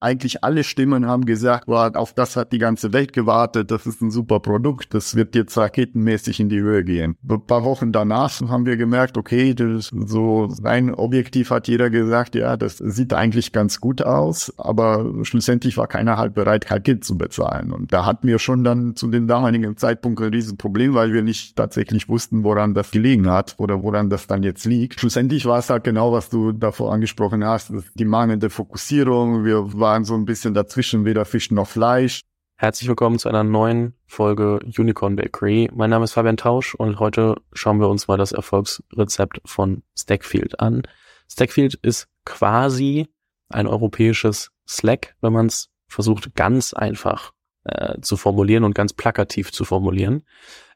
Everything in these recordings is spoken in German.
eigentlich alle Stimmen haben gesagt, boah, auf das hat die ganze Welt gewartet, das ist ein super Produkt, das wird jetzt raketenmäßig in die Höhe gehen. Ein paar Wochen danach haben wir gemerkt, okay, das so rein objektiv hat jeder gesagt, ja, das sieht eigentlich ganz gut aus, aber schlussendlich war keiner halt bereit, kein Geld zu bezahlen. Und da hatten wir schon dann zu dem damaligen Zeitpunkt ein Riesenproblem, weil wir nicht tatsächlich wussten, woran das gelegen hat oder woran das dann jetzt liegt. Schlussendlich war es halt genau, was du davor angesprochen hast, die mangelnde Fokussierung. Wir waren so ein bisschen dazwischen, weder Fisch noch Fleisch. Herzlich willkommen zu einer neuen Folge Unicorn Bakery. Mein Name ist Fabian Tausch und heute schauen wir uns mal das Erfolgsrezept von Stackfield an. Stackfield ist quasi ein europäisches Slack, wenn man es versucht ganz einfach äh, zu formulieren und ganz plakativ zu formulieren.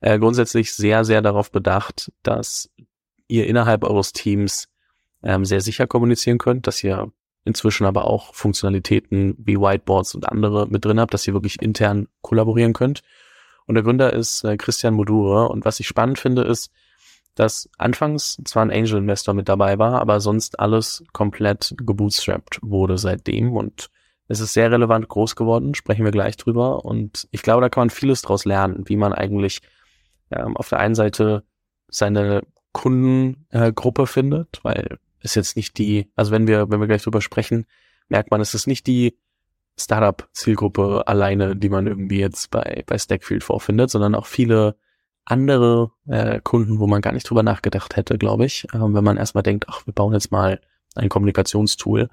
Äh, grundsätzlich sehr, sehr darauf bedacht, dass ihr innerhalb eures Teams ähm, sehr sicher kommunizieren könnt, dass ihr inzwischen aber auch Funktionalitäten wie Whiteboards und andere mit drin habt, dass ihr wirklich intern kollaborieren könnt. Und der Gründer ist äh, Christian Modure. Und was ich spannend finde, ist, dass anfangs zwar ein Angel Investor mit dabei war, aber sonst alles komplett gebootstrapped wurde seitdem. Und es ist sehr relevant groß geworden, sprechen wir gleich drüber. Und ich glaube, da kann man vieles draus lernen, wie man eigentlich ähm, auf der einen Seite seine Kundengruppe äh, findet, weil ist jetzt nicht die, also wenn wir, wenn wir gleich drüber sprechen, merkt man, es ist nicht die Startup-Zielgruppe alleine, die man irgendwie jetzt bei, bei Stackfield vorfindet, sondern auch viele andere äh, Kunden, wo man gar nicht drüber nachgedacht hätte, glaube ich, äh, wenn man erstmal denkt, ach, wir bauen jetzt mal ein Kommunikationstool,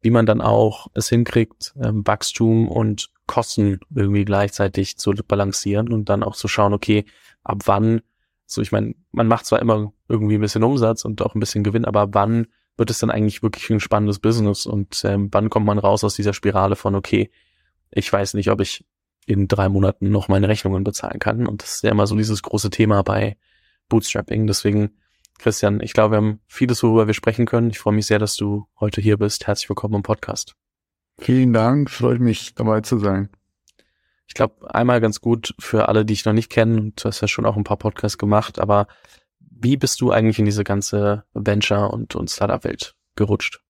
wie man dann auch es hinkriegt, ähm, Wachstum und Kosten irgendwie gleichzeitig zu balancieren und dann auch zu schauen, okay, ab wann so, ich meine, man macht zwar immer irgendwie ein bisschen Umsatz und auch ein bisschen Gewinn, aber wann wird es dann eigentlich wirklich ein spannendes Business und ähm, wann kommt man raus aus dieser Spirale von, okay, ich weiß nicht, ob ich in drei Monaten noch meine Rechnungen bezahlen kann. Und das ist ja immer so dieses große Thema bei Bootstrapping. Deswegen, Christian, ich glaube, wir haben vieles, worüber wir sprechen können. Ich freue mich sehr, dass du heute hier bist. Herzlich willkommen im Podcast. Vielen Dank, freut mich dabei zu sein. Ich glaube, einmal ganz gut für alle, die ich noch nicht kenne, du hast ja schon auch ein paar Podcasts gemacht, aber wie bist du eigentlich in diese ganze Venture- und, und Startup-Welt gerutscht?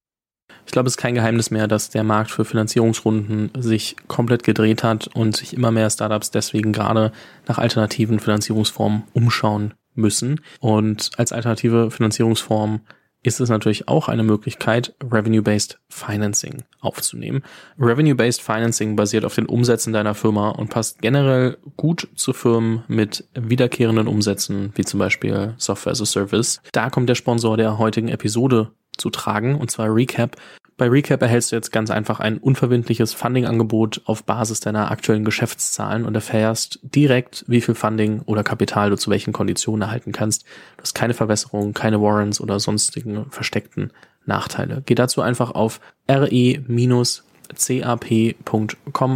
Ich glaube, es ist kein Geheimnis mehr, dass der Markt für Finanzierungsrunden sich komplett gedreht hat und sich immer mehr Startups deswegen gerade nach alternativen Finanzierungsformen umschauen müssen. Und als alternative Finanzierungsform ist es natürlich auch eine Möglichkeit, Revenue-Based Financing aufzunehmen. Revenue-Based Financing basiert auf den Umsätzen deiner Firma und passt generell gut zu Firmen mit wiederkehrenden Umsätzen, wie zum Beispiel Software as a Service. Da kommt der Sponsor der heutigen Episode zu tragen, und zwar Recap. Bei Recap erhältst du jetzt ganz einfach ein unverbindliches Funding-Angebot auf Basis deiner aktuellen Geschäftszahlen und erfährst direkt, wie viel Funding oder Kapital du zu welchen Konditionen erhalten kannst. Du hast keine Verwässerung, keine Warrants oder sonstigen versteckten Nachteile. Geh dazu einfach auf re-cap.com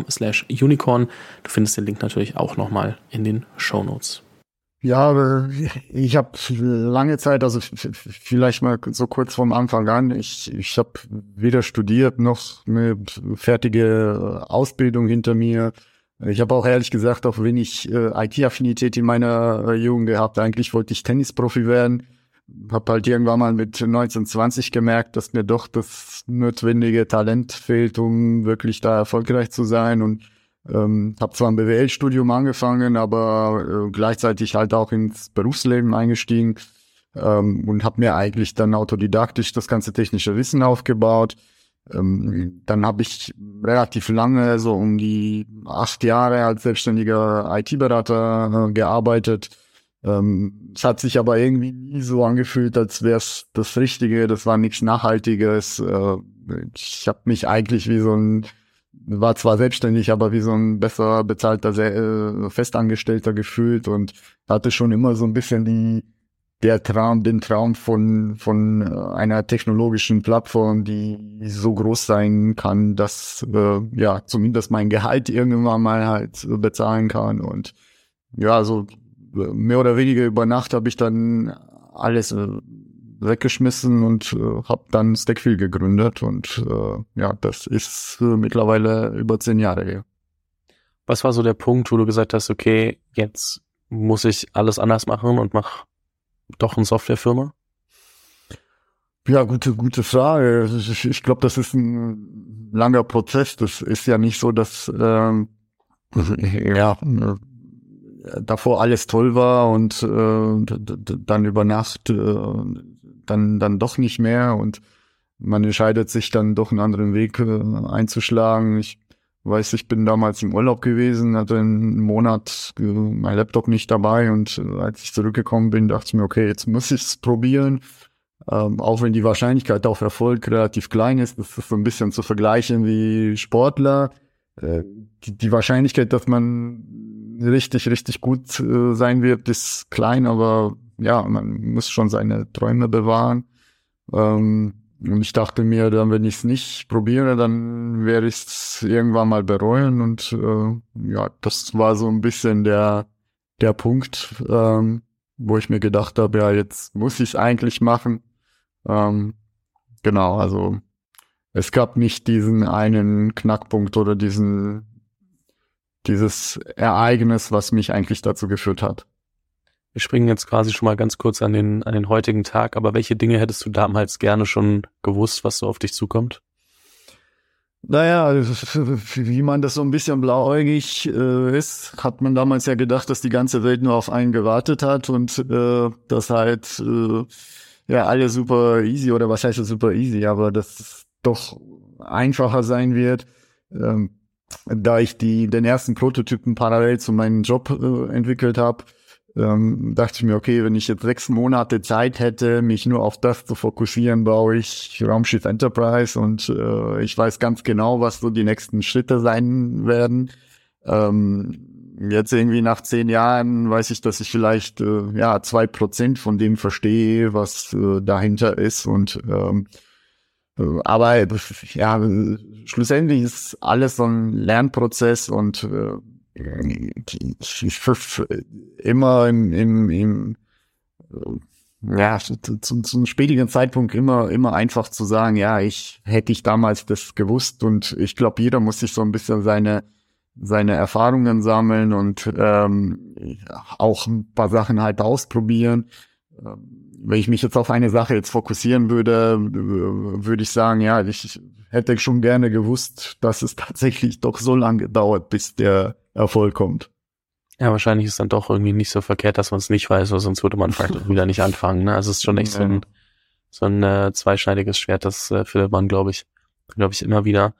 slash unicorn. Du findest den Link natürlich auch nochmal in den Show Notes. Ja, ich habe lange Zeit, also vielleicht mal so kurz vom Anfang an, ich, ich habe weder studiert noch eine fertige Ausbildung hinter mir. Ich habe auch ehrlich gesagt auch wenig äh, IT-Affinität in meiner äh, Jugend gehabt. Eigentlich wollte ich Tennisprofi werden. Hab halt irgendwann mal mit 1920 gemerkt, dass mir doch das notwendige Talent fehlt, um wirklich da erfolgreich zu sein und ähm, habe zwar ein BWL-Studium angefangen, aber äh, gleichzeitig halt auch ins Berufsleben eingestiegen ähm, und habe mir eigentlich dann autodidaktisch das ganze technische Wissen aufgebaut. Ähm, dann habe ich relativ lange, so um die acht Jahre als selbstständiger IT-Berater äh, gearbeitet. Ähm, es hat sich aber irgendwie nie so angefühlt, als wäre es das Richtige. Das war nichts Nachhaltiges. Äh, ich habe mich eigentlich wie so ein war zwar selbstständig, aber wie so ein besser bezahlter äh, Festangestellter gefühlt und hatte schon immer so ein bisschen die der Traum, den Traum von von äh, einer technologischen Plattform, die so groß sein kann, dass äh, ja zumindest mein Gehalt irgendwann mal halt bezahlen kann und ja, so äh, mehr oder weniger über Nacht habe ich dann alles äh, weggeschmissen und äh, habe dann Stackfield gegründet und äh, ja, das ist äh, mittlerweile über zehn Jahre her. Was war so der Punkt, wo du gesagt hast, okay, jetzt muss ich alles anders machen und mach doch eine Softwarefirma? Ja, gute, gute Frage. Ich, ich glaube, das ist ein langer Prozess. Das ist ja nicht so, dass ähm, ja davor alles toll war und äh, dann über Nacht äh, dann dann doch nicht mehr und man entscheidet sich dann doch einen anderen Weg äh, einzuschlagen. Ich weiß, ich bin damals im Urlaub gewesen, hatte einen Monat äh, mein Laptop nicht dabei und äh, als ich zurückgekommen bin, dachte ich mir, okay, jetzt muss ich es probieren. Ähm, auch wenn die Wahrscheinlichkeit auf Erfolg relativ klein ist, das ist so ein bisschen zu vergleichen wie Sportler. Die, die, Wahrscheinlichkeit, dass man richtig, richtig gut äh, sein wird, ist klein, aber ja, man muss schon seine Träume bewahren. Ähm, und ich dachte mir, dann, wenn ich es nicht probiere, dann werde ich es irgendwann mal bereuen. Und äh, ja, das war so ein bisschen der, der Punkt, ähm, wo ich mir gedacht habe, ja, jetzt muss ich es eigentlich machen. Ähm, genau, also es gab nicht diesen einen Knackpunkt oder diesen, dieses Ereignis, was mich eigentlich dazu geführt hat. Wir springen jetzt quasi schon mal ganz kurz an den, an den heutigen Tag, aber welche Dinge hättest du damals gerne schon gewusst, was so auf dich zukommt? Naja, wie man das so ein bisschen blauäugig äh, ist, hat man damals ja gedacht, dass die ganze Welt nur auf einen gewartet hat und äh, das halt äh, ja alle super easy oder was heißt super easy, aber dass es doch einfacher sein wird. Ähm, da ich die den ersten Prototypen parallel zu meinem Job äh, entwickelt habe, ähm, dachte ich mir, okay, wenn ich jetzt sechs Monate Zeit hätte, mich nur auf das zu fokussieren, baue ich Raumschiff Enterprise und äh, ich weiß ganz genau, was so die nächsten Schritte sein werden. Ähm, jetzt irgendwie nach zehn Jahren weiß ich, dass ich vielleicht äh, ja zwei Prozent von dem verstehe, was äh, dahinter ist und ähm, äh, aber ja, schlussendlich ist alles so ein Lernprozess und äh, immer im, im, im ja, zum, zum spätigen Zeitpunkt immer, immer einfach zu sagen, ja, ich hätte ich damals das gewusst und ich glaube, jeder muss sich so ein bisschen seine, seine Erfahrungen sammeln und ähm, auch ein paar Sachen halt ausprobieren. Wenn ich mich jetzt auf eine Sache jetzt fokussieren würde, würde ich sagen, ja, ich hätte schon gerne gewusst, dass es tatsächlich doch so lange dauert, bis der Erfolg kommt. Ja, wahrscheinlich ist dann doch irgendwie nicht so verkehrt, dass man es nicht weiß, weil sonst würde man vielleicht wieder nicht anfangen. Ne? Also es ist schon echt so ein, so ein äh, zweischneidiges Schwert, das äh, findet man, glaube ich, glaube ich, immer wieder.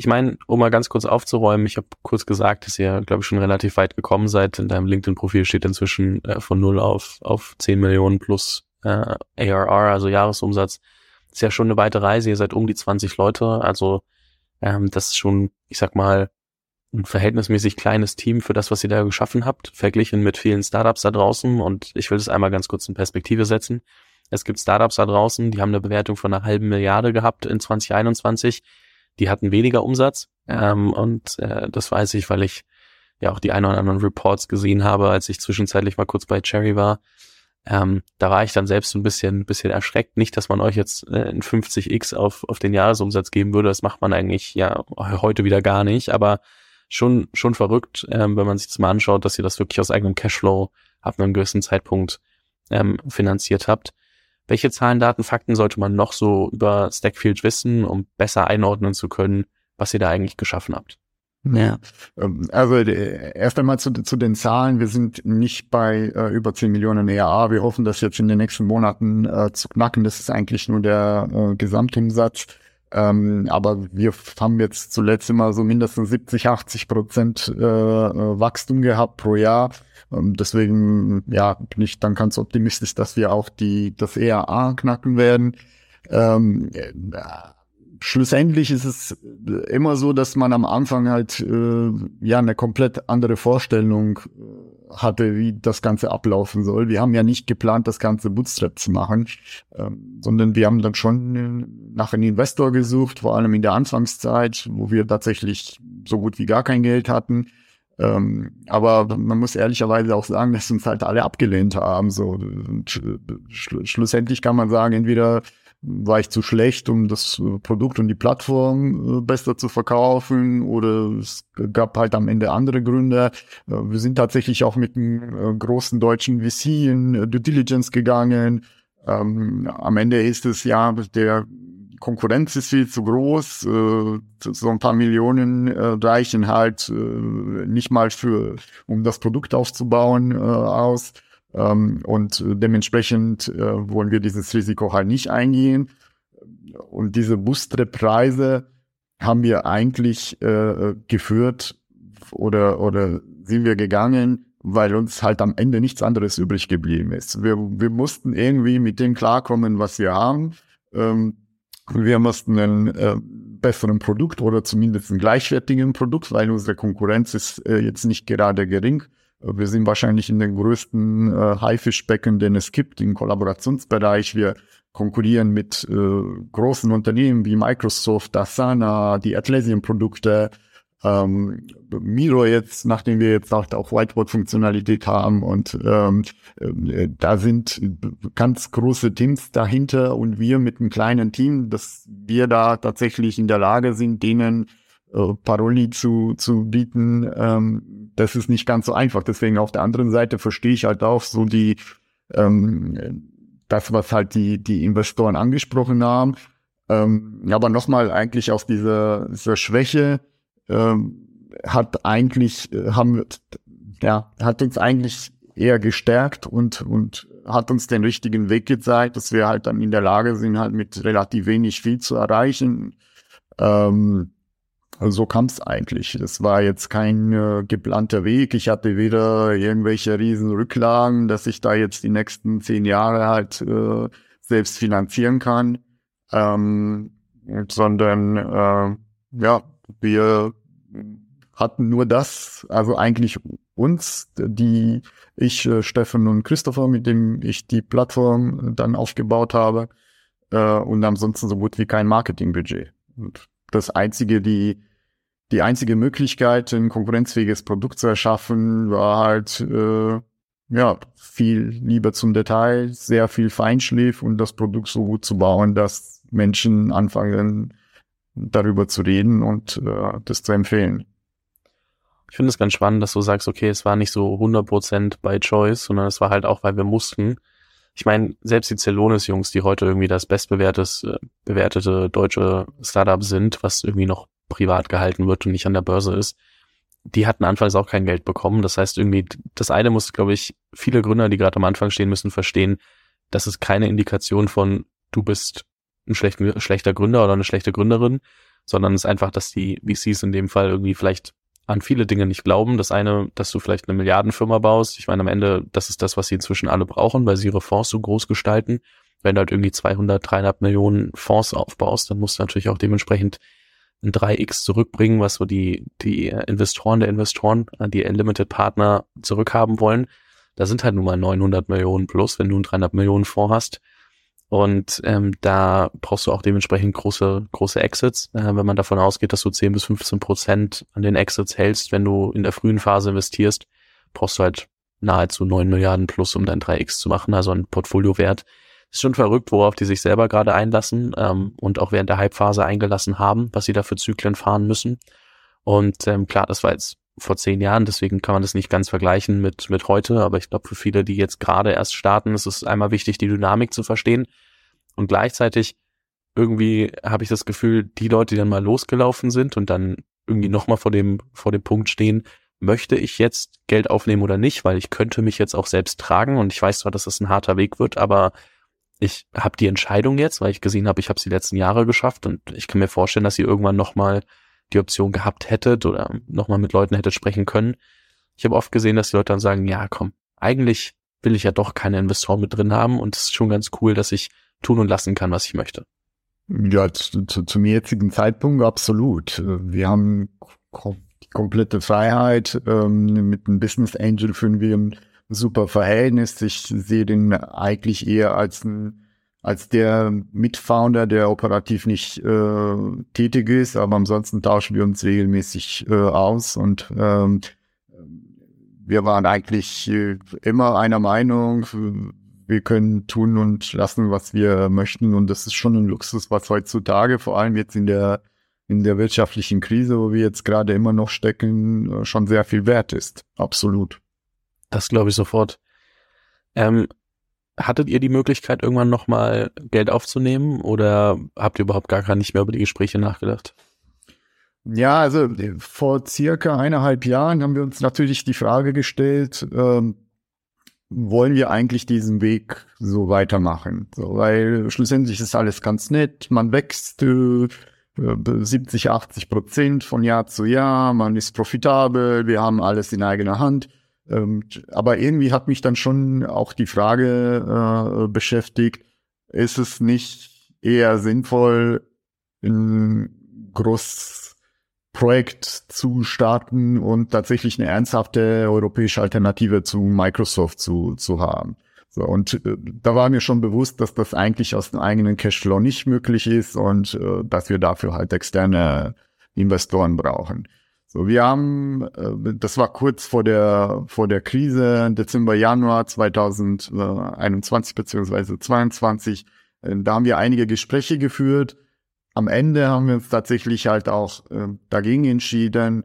Ich meine, um mal ganz kurz aufzuräumen, ich habe kurz gesagt, dass ihr, glaube ich, schon relativ weit gekommen seid. In deinem LinkedIn-Profil steht inzwischen äh, von null auf, auf 10 Millionen plus äh, ARR, also Jahresumsatz. Ist ja schon eine weite Reise. Ihr seid um die 20 Leute. Also ähm, das ist schon, ich sag mal, ein verhältnismäßig kleines Team für das, was ihr da geschaffen habt, verglichen mit vielen Startups da draußen. Und ich will das einmal ganz kurz in Perspektive setzen. Es gibt Startups da draußen, die haben eine Bewertung von einer halben Milliarde gehabt in 2021. Die hatten weniger Umsatz. Ähm, und äh, das weiß ich, weil ich ja auch die ein oder anderen Reports gesehen habe, als ich zwischenzeitlich mal kurz bei Cherry war. Ähm, da war ich dann selbst ein bisschen, ein bisschen erschreckt. Nicht, dass man euch jetzt äh, ein 50x auf, auf den Jahresumsatz geben würde. Das macht man eigentlich ja heute wieder gar nicht. Aber schon, schon verrückt, ähm, wenn man sich das mal anschaut, dass ihr das wirklich aus eigenem Cashflow ab einem gewissen Zeitpunkt ähm, finanziert habt. Welche Zahlen, Daten, Fakten sollte man noch so über Stackfield wissen, um besser einordnen zu können, was ihr da eigentlich geschaffen habt? Ja, ähm, also äh, erst einmal zu, zu den Zahlen. Wir sind nicht bei äh, über 10 Millionen ERA. Wir hoffen, das jetzt in den nächsten Monaten äh, zu knacken. Das ist eigentlich nur der äh, Gesamtumsatz. Ähm, aber wir haben jetzt zuletzt immer so mindestens 70, 80 Prozent äh, äh, Wachstum gehabt pro Jahr. Ähm, deswegen, ja, bin ich dann ganz optimistisch, dass wir auch die, das ERA knacken werden. Ähm, äh, schlussendlich ist es immer so, dass man am Anfang halt äh, ja eine komplett andere Vorstellung äh, hatte, wie das Ganze ablaufen soll. Wir haben ja nicht geplant, das Ganze Bootstrap zu machen, ähm, sondern wir haben dann schon äh, nach einem Investor gesucht, vor allem in der Anfangszeit, wo wir tatsächlich so gut wie gar kein Geld hatten. Ähm, aber man muss ehrlicherweise auch sagen, dass uns halt alle abgelehnt haben. So und, äh, schl schlussendlich kann man sagen, entweder war ich zu schlecht, um das äh, Produkt und die Plattform äh, besser zu verkaufen oder es gab halt am Ende andere Gründe. Äh, wir sind tatsächlich auch mit einem großen deutschen VC in Due Diligence gegangen. Ähm, am Ende ist es ja, der Konkurrenz ist viel zu groß, so ein paar Millionen reichen halt nicht mal für, um das Produkt aufzubauen aus. Ähm, und dementsprechend äh, wollen wir dieses Risiko halt nicht eingehen. Und diese Bustre-Preise haben wir eigentlich äh, geführt oder, oder sind wir gegangen, weil uns halt am Ende nichts anderes übrig geblieben ist. Wir, wir mussten irgendwie mit dem klarkommen, was wir haben. Ähm, wir mussten ein äh, besseren Produkt oder zumindest ein gleichwertigen Produkt, weil unsere Konkurrenz ist äh, jetzt nicht gerade gering. Wir sind wahrscheinlich in den größten äh, Haifischbecken, den es gibt im Kollaborationsbereich. Wir konkurrieren mit äh, großen Unternehmen wie Microsoft, Asana, die Atlassian-Produkte, ähm, Miro jetzt, nachdem wir jetzt auch, auch Whiteboard-Funktionalität haben und ähm, äh, da sind ganz große Teams dahinter und wir mit einem kleinen Team, dass wir da tatsächlich in der Lage sind, denen äh, Paroli zu, zu bieten, ähm, das ist nicht ganz so einfach. Deswegen auf der anderen Seite verstehe ich halt auch so die ähm, das, was halt die, die Investoren angesprochen haben. Ähm, aber nochmal eigentlich auf dieser, dieser Schwäche, ähm, hat eigentlich, äh, haben, ja, hat uns eigentlich eher gestärkt und, und hat uns den richtigen Weg gezeigt, dass wir halt dann in der Lage sind, halt mit relativ wenig viel zu erreichen. Ähm, also so kam es eigentlich. Das war jetzt kein äh, geplanter Weg. Ich hatte weder irgendwelche riesen Rücklagen, dass ich da jetzt die nächsten zehn Jahre halt äh, selbst finanzieren kann, ähm, sondern äh, ja, wir hatten nur das, also eigentlich uns, die ich, äh, Steffen und Christopher, mit dem ich die Plattform dann aufgebaut habe, äh, und ansonsten so gut wie kein Marketingbudget. Und das einzige, die die einzige Möglichkeit, ein konkurrenzfähiges Produkt zu erschaffen, war halt äh, ja viel lieber zum Detail, sehr viel Feinschliff und das Produkt so gut zu bauen, dass Menschen anfangen darüber zu reden und äh, das zu empfehlen. Ich finde es ganz spannend, dass du sagst, okay, es war nicht so 100% by choice, sondern es war halt auch, weil wir mussten. Ich meine, selbst die Celonis-Jungs, die heute irgendwie das bestbewertete bewertete deutsche Startup sind, was irgendwie noch privat gehalten wird und nicht an der Börse ist, die hatten anfangs auch kein Geld bekommen. Das heißt irgendwie, das eine muss, glaube ich, viele Gründer, die gerade am Anfang stehen, müssen verstehen, das ist keine Indikation von, du bist ein schlechter, schlechter Gründer oder eine schlechte Gründerin, sondern es ist einfach, dass die VCs in dem Fall irgendwie vielleicht an viele Dinge nicht glauben. Das eine, dass du vielleicht eine Milliardenfirma baust. Ich meine, am Ende, das ist das, was sie inzwischen alle brauchen, weil sie ihre Fonds so groß gestalten. Wenn du halt irgendwie 200, 300 Millionen Fonds aufbaust, dann musst du natürlich auch dementsprechend ein 3x zurückbringen, was so die, die Investoren der Investoren, die Unlimited Partner zurückhaben wollen. Da sind halt nun mal 900 Millionen plus, wenn du einen 300 Millionen Fonds hast. Und ähm, da brauchst du auch dementsprechend große, große Exits. Äh, wenn man davon ausgeht, dass du 10 bis 15 Prozent an den Exits hältst, wenn du in der frühen Phase investierst, brauchst du halt nahezu 9 Milliarden plus, um dein 3x zu machen, also ein Portfoliowert. Ist schon verrückt, worauf die sich selber gerade einlassen ähm, und auch während der Hype-Phase eingelassen haben, was sie da für Zyklen fahren müssen. Und ähm, klar, das war jetzt vor zehn Jahren, deswegen kann man das nicht ganz vergleichen mit, mit heute, aber ich glaube, für viele, die jetzt gerade erst starten, ist es einmal wichtig, die Dynamik zu verstehen. Und gleichzeitig irgendwie habe ich das Gefühl, die Leute, die dann mal losgelaufen sind und dann irgendwie nochmal vor dem, vor dem Punkt stehen, möchte ich jetzt Geld aufnehmen oder nicht, weil ich könnte mich jetzt auch selbst tragen und ich weiß zwar, dass das ein harter Weg wird, aber ich habe die Entscheidung jetzt, weil ich gesehen habe, ich habe es die letzten Jahre geschafft und ich kann mir vorstellen, dass ihr irgendwann nochmal die Option gehabt hättet oder nochmal mit Leuten hättet sprechen können. Ich habe oft gesehen, dass die Leute dann sagen, ja, komm, eigentlich will ich ja doch keine Investoren mit drin haben und es ist schon ganz cool, dass ich tun und lassen kann, was ich möchte. Ja, zu, zu, zum jetzigen Zeitpunkt absolut. Wir haben die komplette Freiheit. Ähm, mit einem Business Angel führen wir ein super Verhältnis. Ich sehe den eigentlich eher als ein als der Mitfounder, der operativ nicht äh, tätig ist, aber ansonsten tauschen wir uns regelmäßig äh, aus und ähm, wir waren eigentlich äh, immer einer Meinung, wir können tun und lassen, was wir möchten und das ist schon ein Luxus, was heutzutage, vor allem jetzt in der in der wirtschaftlichen Krise, wo wir jetzt gerade immer noch stecken, äh, schon sehr viel wert ist. Absolut. Das glaube ich sofort. Ähm, hattet ihr die Möglichkeit, irgendwann nochmal Geld aufzunehmen oder habt ihr überhaupt gar nicht mehr über die Gespräche nachgedacht? Ja, also vor circa eineinhalb Jahren haben wir uns natürlich die Frage gestellt, ähm, wollen wir eigentlich diesen Weg so weitermachen? So, weil schlussendlich ist alles ganz nett, man wächst äh, 70, 80 Prozent von Jahr zu Jahr, man ist profitabel, wir haben alles in eigener Hand. Ähm, aber irgendwie hat mich dann schon auch die Frage äh, beschäftigt, ist es nicht eher sinnvoll, ein Großprojekt zu starten und tatsächlich eine ernsthafte europäische Alternative zu Microsoft zu, zu haben? So, und äh, da war mir schon bewusst, dass das eigentlich aus dem eigenen Cashflow nicht möglich ist und äh, dass wir dafür halt externe Investoren brauchen. So, wir haben, äh, das war kurz vor der, vor der Krise, Dezember, Januar 2021 beziehungsweise 22. Äh, da haben wir einige Gespräche geführt. Am Ende haben wir uns tatsächlich halt auch äh, dagegen entschieden,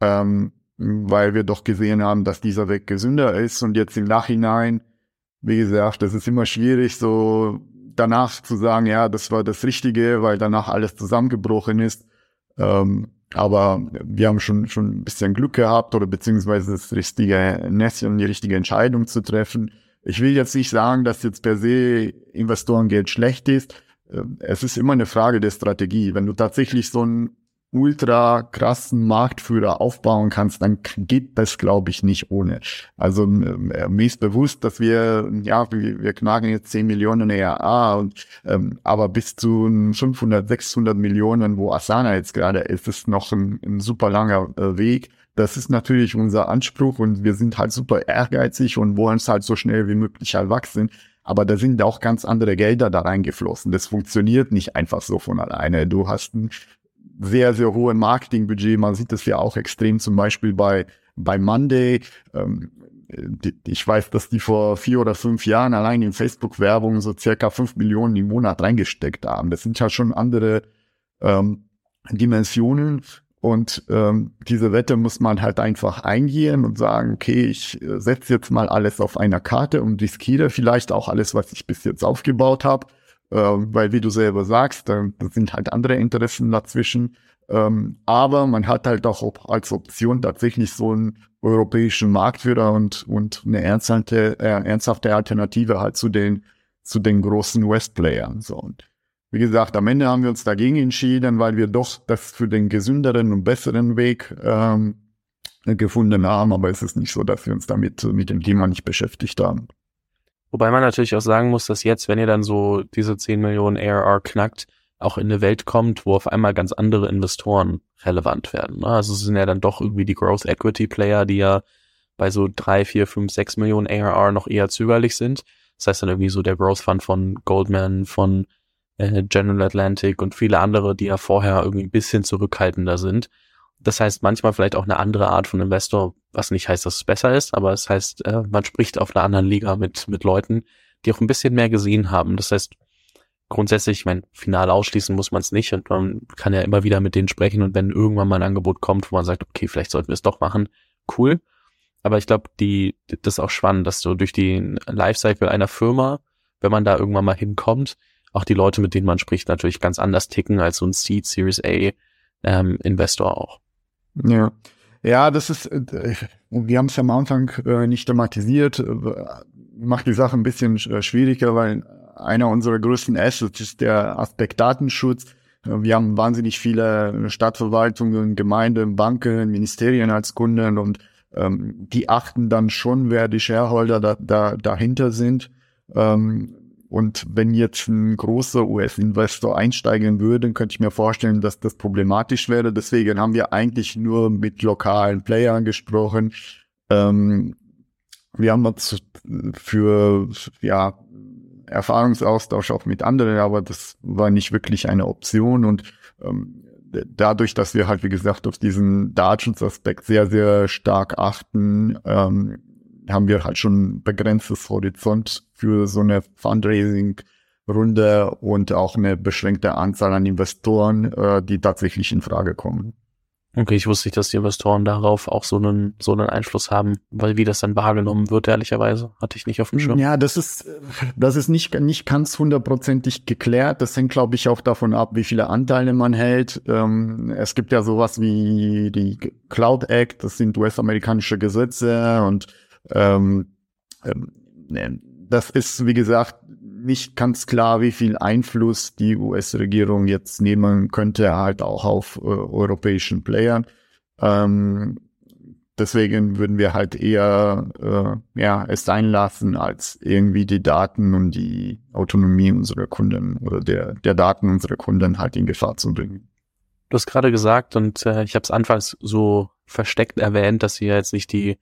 ähm, weil wir doch gesehen haben, dass dieser Weg gesünder ist. Und jetzt im Nachhinein, wie gesagt, das ist immer schwierig, so danach zu sagen, ja, das war das Richtige, weil danach alles zusammengebrochen ist. Ähm, aber wir haben schon, schon ein bisschen Glück gehabt oder beziehungsweise das richtige Näschen, die richtige Entscheidung zu treffen. Ich will jetzt nicht sagen, dass jetzt per se Investorengeld schlecht ist. Es ist immer eine Frage der Strategie. Wenn du tatsächlich so ein ultra krassen Marktführer aufbauen kannst, dann geht das, glaube ich, nicht ohne. Also mir ist bewusst, dass wir, ja, wir, wir knacken jetzt 10 Millionen ERA, ähm, aber bis zu 500, 600 Millionen, wo Asana jetzt gerade ist, ist noch ein, ein super langer äh, Weg. Das ist natürlich unser Anspruch und wir sind halt super ehrgeizig und wollen es halt so schnell wie möglich erwachsen. Aber da sind auch ganz andere Gelder da reingeflossen. Das funktioniert nicht einfach so von alleine. Du hast ein sehr, sehr hohe Marketingbudget. Man sieht das ja auch extrem zum Beispiel bei, bei Monday. Ähm, ich weiß, dass die vor vier oder fünf Jahren allein in Facebook-Werbung so circa fünf Millionen im Monat reingesteckt haben. Das sind ja schon andere ähm, Dimensionen. Und ähm, diese Wette muss man halt einfach eingehen und sagen, okay, ich äh, setze jetzt mal alles auf einer Karte und riskiere vielleicht auch alles, was ich bis jetzt aufgebaut habe weil wie du selber sagst, da, da sind halt andere Interessen dazwischen. Ähm, aber man hat halt auch als Option tatsächlich so einen europäischen Marktführer und, und eine ernsthafte, äh, ernsthafte Alternative halt zu den, zu den großen West-Playern. So. Wie gesagt, am Ende haben wir uns dagegen entschieden, weil wir doch das für den gesünderen und besseren Weg ähm, gefunden haben. Aber es ist nicht so, dass wir uns damit mit dem Thema nicht beschäftigt haben. Wobei man natürlich auch sagen muss, dass jetzt, wenn ihr dann so diese 10 Millionen ARR knackt, auch in eine Welt kommt, wo auf einmal ganz andere Investoren relevant werden. Ne? Also es sind ja dann doch irgendwie die Growth Equity Player, die ja bei so drei, vier, fünf, sechs Millionen ARR noch eher zögerlich sind. Das heißt dann irgendwie so der Growth Fund von Goldman, von äh, General Atlantic und viele andere, die ja vorher irgendwie ein bisschen zurückhaltender sind. Das heißt manchmal vielleicht auch eine andere Art von Investor, was nicht heißt, dass es besser ist, aber es heißt, äh, man spricht auf einer anderen Liga mit, mit Leuten, die auch ein bisschen mehr gesehen haben. Das heißt, grundsätzlich, ich meine, final ausschließen muss man es nicht und man kann ja immer wieder mit denen sprechen und wenn irgendwann mal ein Angebot kommt, wo man sagt, okay, vielleicht sollten wir es doch machen, cool. Aber ich glaube, die, das ist auch spannend, dass du durch den Lifecycle einer Firma, wenn man da irgendwann mal hinkommt, auch die Leute, mit denen man spricht, natürlich ganz anders ticken als so ein Seed Series A ähm, Investor auch. Ja. Ja, das ist, äh, wir haben es am Anfang äh, nicht thematisiert, äh, macht die Sache ein bisschen schwieriger, weil einer unserer größten Assets ist der Aspekt Datenschutz. Wir haben wahnsinnig viele Stadtverwaltungen, Gemeinden, Banken, Ministerien als Kunden und ähm, die achten dann schon, wer die Shareholder da, da, dahinter sind. Ähm, und wenn jetzt ein großer US-Investor einsteigen würde, könnte ich mir vorstellen, dass das problematisch wäre. Deswegen haben wir eigentlich nur mit lokalen Playern gesprochen. Ähm, wir haben uns für ja, Erfahrungsaustausch auch mit anderen, aber das war nicht wirklich eine Option. Und ähm, dadurch, dass wir halt, wie gesagt, auf diesen Datenschutzaspekt sehr, sehr stark achten, ähm, haben wir halt schon begrenztes Horizont für so eine Fundraising-Runde und auch eine beschränkte Anzahl an Investoren, äh, die tatsächlich in Frage kommen. Okay, ich wusste nicht, dass die Investoren darauf auch so einen, so einen Einfluss haben, weil wie das dann wahrgenommen wird, ehrlicherweise, hatte ich nicht auf dem Schirm. Ja, das ist, das ist nicht, nicht ganz hundertprozentig geklärt. Das hängt, glaube ich, auch davon ab, wie viele Anteile man hält. Ähm, es gibt ja sowas wie die Cloud Act, das sind US-amerikanische Gesetze und ähm, ähm, ne, das ist, wie gesagt, nicht ganz klar, wie viel Einfluss die US-Regierung jetzt nehmen könnte, halt auch auf äh, europäischen Playern. Ähm, deswegen würden wir halt eher äh, ja, es sein lassen, als irgendwie die Daten und die Autonomie unserer Kunden oder der, der Daten unserer Kunden halt in Gefahr zu bringen. Du hast gerade gesagt, und äh, ich habe es anfangs so versteckt erwähnt, dass ihr jetzt nicht die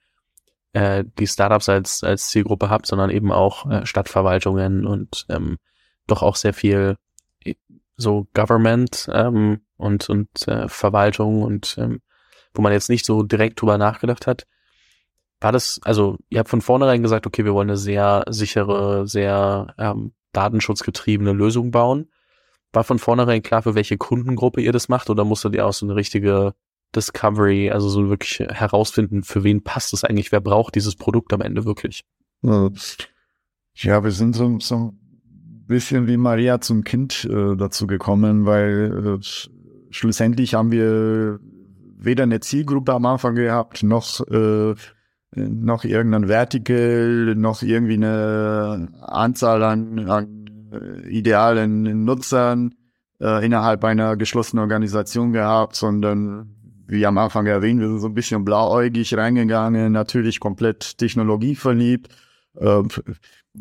äh, die Startups als, als Zielgruppe habt, sondern eben auch äh, Stadtverwaltungen und ähm, doch auch sehr viel äh, so Government ähm, und, und äh, Verwaltung und ähm, wo man jetzt nicht so direkt drüber nachgedacht hat. War das, also ihr habt von vornherein gesagt, okay, wir wollen eine sehr sichere, sehr ähm, datenschutzgetriebene Lösung bauen. War von vornherein klar, für welche Kundengruppe ihr das macht oder musstet ihr auch so eine richtige Discovery, also so wirklich herausfinden, für wen passt es eigentlich, wer braucht dieses Produkt am Ende wirklich. Ja, wir sind so, so ein bisschen wie Maria zum Kind äh, dazu gekommen, weil äh, schlussendlich haben wir weder eine Zielgruppe am Anfang gehabt, noch äh, noch irgendein Vertical, noch irgendwie eine Anzahl an, an äh, idealen Nutzern äh, innerhalb einer geschlossenen Organisation gehabt, sondern wie am Anfang erwähnt, wir sind so ein bisschen blauäugig reingegangen, natürlich komplett technologieverliebt. Ähm,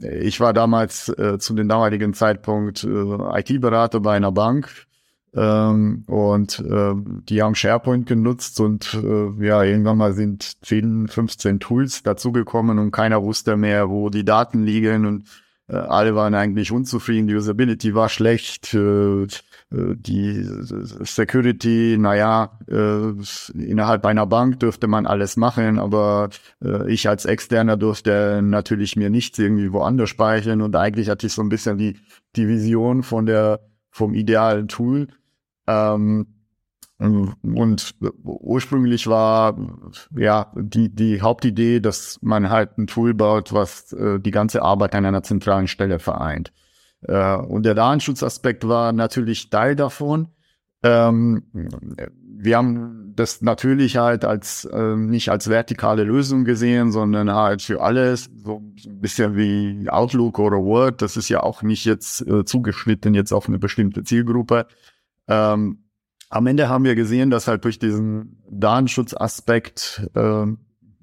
ich war damals äh, zu dem damaligen Zeitpunkt äh, IT-Berater bei einer Bank ähm, und äh, die haben SharePoint genutzt und äh, ja, irgendwann mal sind 10, 15 Tools dazugekommen und keiner wusste mehr, wo die Daten liegen und äh, alle waren eigentlich unzufrieden, die Usability war schlecht, äh, die Security, naja, äh, innerhalb einer Bank dürfte man alles machen, aber äh, ich als Externer durfte natürlich mir nichts irgendwie woanders speichern und eigentlich hatte ich so ein bisschen die, die Vision von der, vom idealen Tool. Ähm, und ursprünglich war ja die, die Hauptidee, dass man halt ein Tool baut, was äh, die ganze Arbeit an einer zentralen Stelle vereint. Äh, und der Datenschutzaspekt war natürlich Teil davon. Ähm, wir haben das natürlich halt als äh, nicht als vertikale Lösung gesehen, sondern halt für alles, so ein bisschen wie Outlook oder Word. Das ist ja auch nicht jetzt äh, zugeschnitten jetzt auf eine bestimmte Zielgruppe. Ähm, am Ende haben wir gesehen, dass halt durch diesen Datenschutzaspekt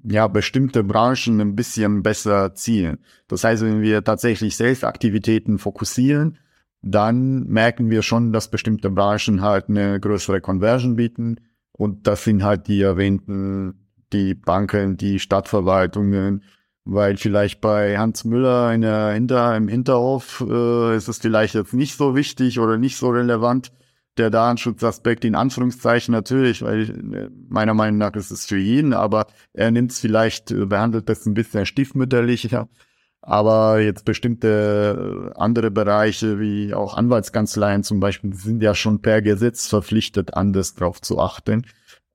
ja, bestimmte Branchen ein bisschen besser zielen. Das heißt, wenn wir tatsächlich Sales-Aktivitäten fokussieren, dann merken wir schon, dass bestimmte Branchen halt eine größere Conversion bieten. Und das sind halt die erwähnten, die Banken, die Stadtverwaltungen, weil vielleicht bei Hans Müller in der Hinter, im Hinterhof äh, ist es vielleicht jetzt nicht so wichtig oder nicht so relevant der Datenschutzaspekt in Anführungszeichen natürlich, weil äh, meiner Meinung nach ist es für jeden, aber er nimmt es vielleicht, äh, behandelt das ein bisschen stiefmütterlicher. Aber jetzt bestimmte äh, andere Bereiche wie auch Anwaltskanzleien zum Beispiel sind ja schon per Gesetz verpflichtet, anders drauf zu achten.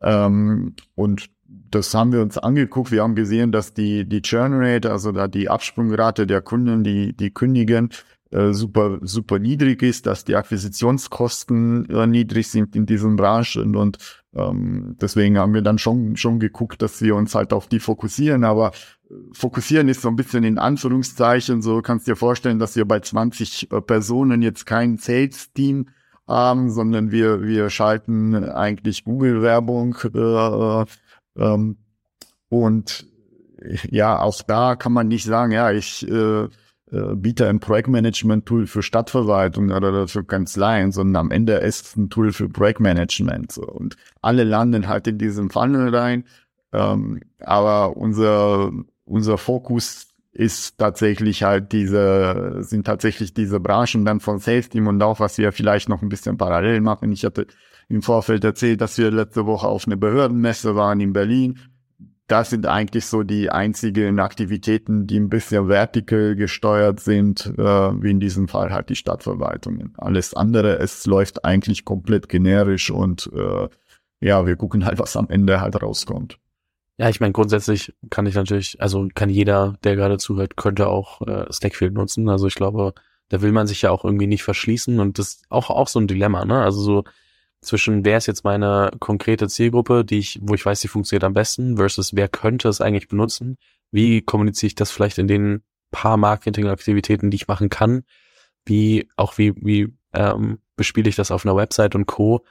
Ähm, und das haben wir uns angeguckt. Wir haben gesehen, dass die, die Churn Rate, also da die Absprungrate der Kunden, die, die kündigen, super, super niedrig ist, dass die Akquisitionskosten äh, niedrig sind in diesen Branchen. Und ähm, deswegen haben wir dann schon, schon geguckt, dass wir uns halt auf die fokussieren, aber äh, fokussieren ist so ein bisschen in Anführungszeichen, so kannst dir vorstellen, dass wir bei 20 äh, Personen jetzt kein Sales-Team haben, sondern wir, wir schalten eigentlich Google-Werbung äh, ähm, und ja, auch da kann man nicht sagen, ja, ich äh, äh, biete ein Projektmanagement-Tool für Stadtverwaltung oder für Kanzleien, sondern am Ende ist es ein Tool für Projektmanagement. So. Und alle landen halt in diesem Funnel rein. Ähm, aber unser, unser Fokus ist tatsächlich halt diese, sind tatsächlich diese Branchen dann von Sales Team und auch, was wir vielleicht noch ein bisschen parallel machen. Ich hatte im Vorfeld erzählt, dass wir letzte Woche auf eine Behördenmesse waren in Berlin das sind eigentlich so die einzigen Aktivitäten, die ein bisschen vertical gesteuert sind, äh, wie in diesem Fall halt die Stadtverwaltungen. Alles andere, es läuft eigentlich komplett generisch und äh, ja, wir gucken halt, was am Ende halt rauskommt. Ja, ich meine, grundsätzlich kann ich natürlich, also kann jeder, der gerade zuhört, könnte auch äh, Stackfield nutzen. Also ich glaube, da will man sich ja auch irgendwie nicht verschließen und das ist auch, auch so ein Dilemma, ne? Also so zwischen wer ist jetzt meine konkrete Zielgruppe, die ich, wo ich weiß, die funktioniert am besten, versus wer könnte es eigentlich benutzen? Wie kommuniziere ich das vielleicht in den paar Marketingaktivitäten, die ich machen kann? Wie, auch wie, wie ähm, bespiele ich das auf einer Website und Co.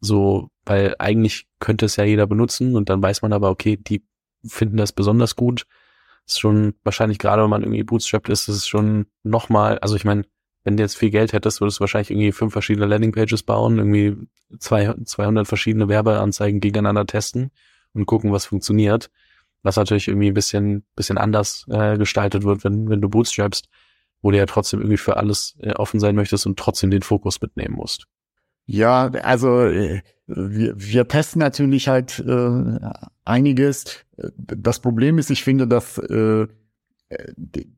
So, weil eigentlich könnte es ja jeder benutzen und dann weiß man aber, okay, die finden das besonders gut. ist schon wahrscheinlich gerade, wenn man irgendwie bootstrapped ist, ist es schon nochmal, also ich meine, wenn du jetzt viel Geld hättest, würdest du wahrscheinlich irgendwie fünf verschiedene Landingpages bauen, irgendwie zwei, 200 verschiedene Werbeanzeigen gegeneinander testen und gucken, was funktioniert. Was natürlich irgendwie ein bisschen, bisschen anders äh, gestaltet wird, wenn, wenn du bootstrappst, wo du ja trotzdem irgendwie für alles äh, offen sein möchtest und trotzdem den Fokus mitnehmen musst. Ja, also äh, wir, wir testen natürlich halt äh, einiges. Das Problem ist, ich finde, dass äh,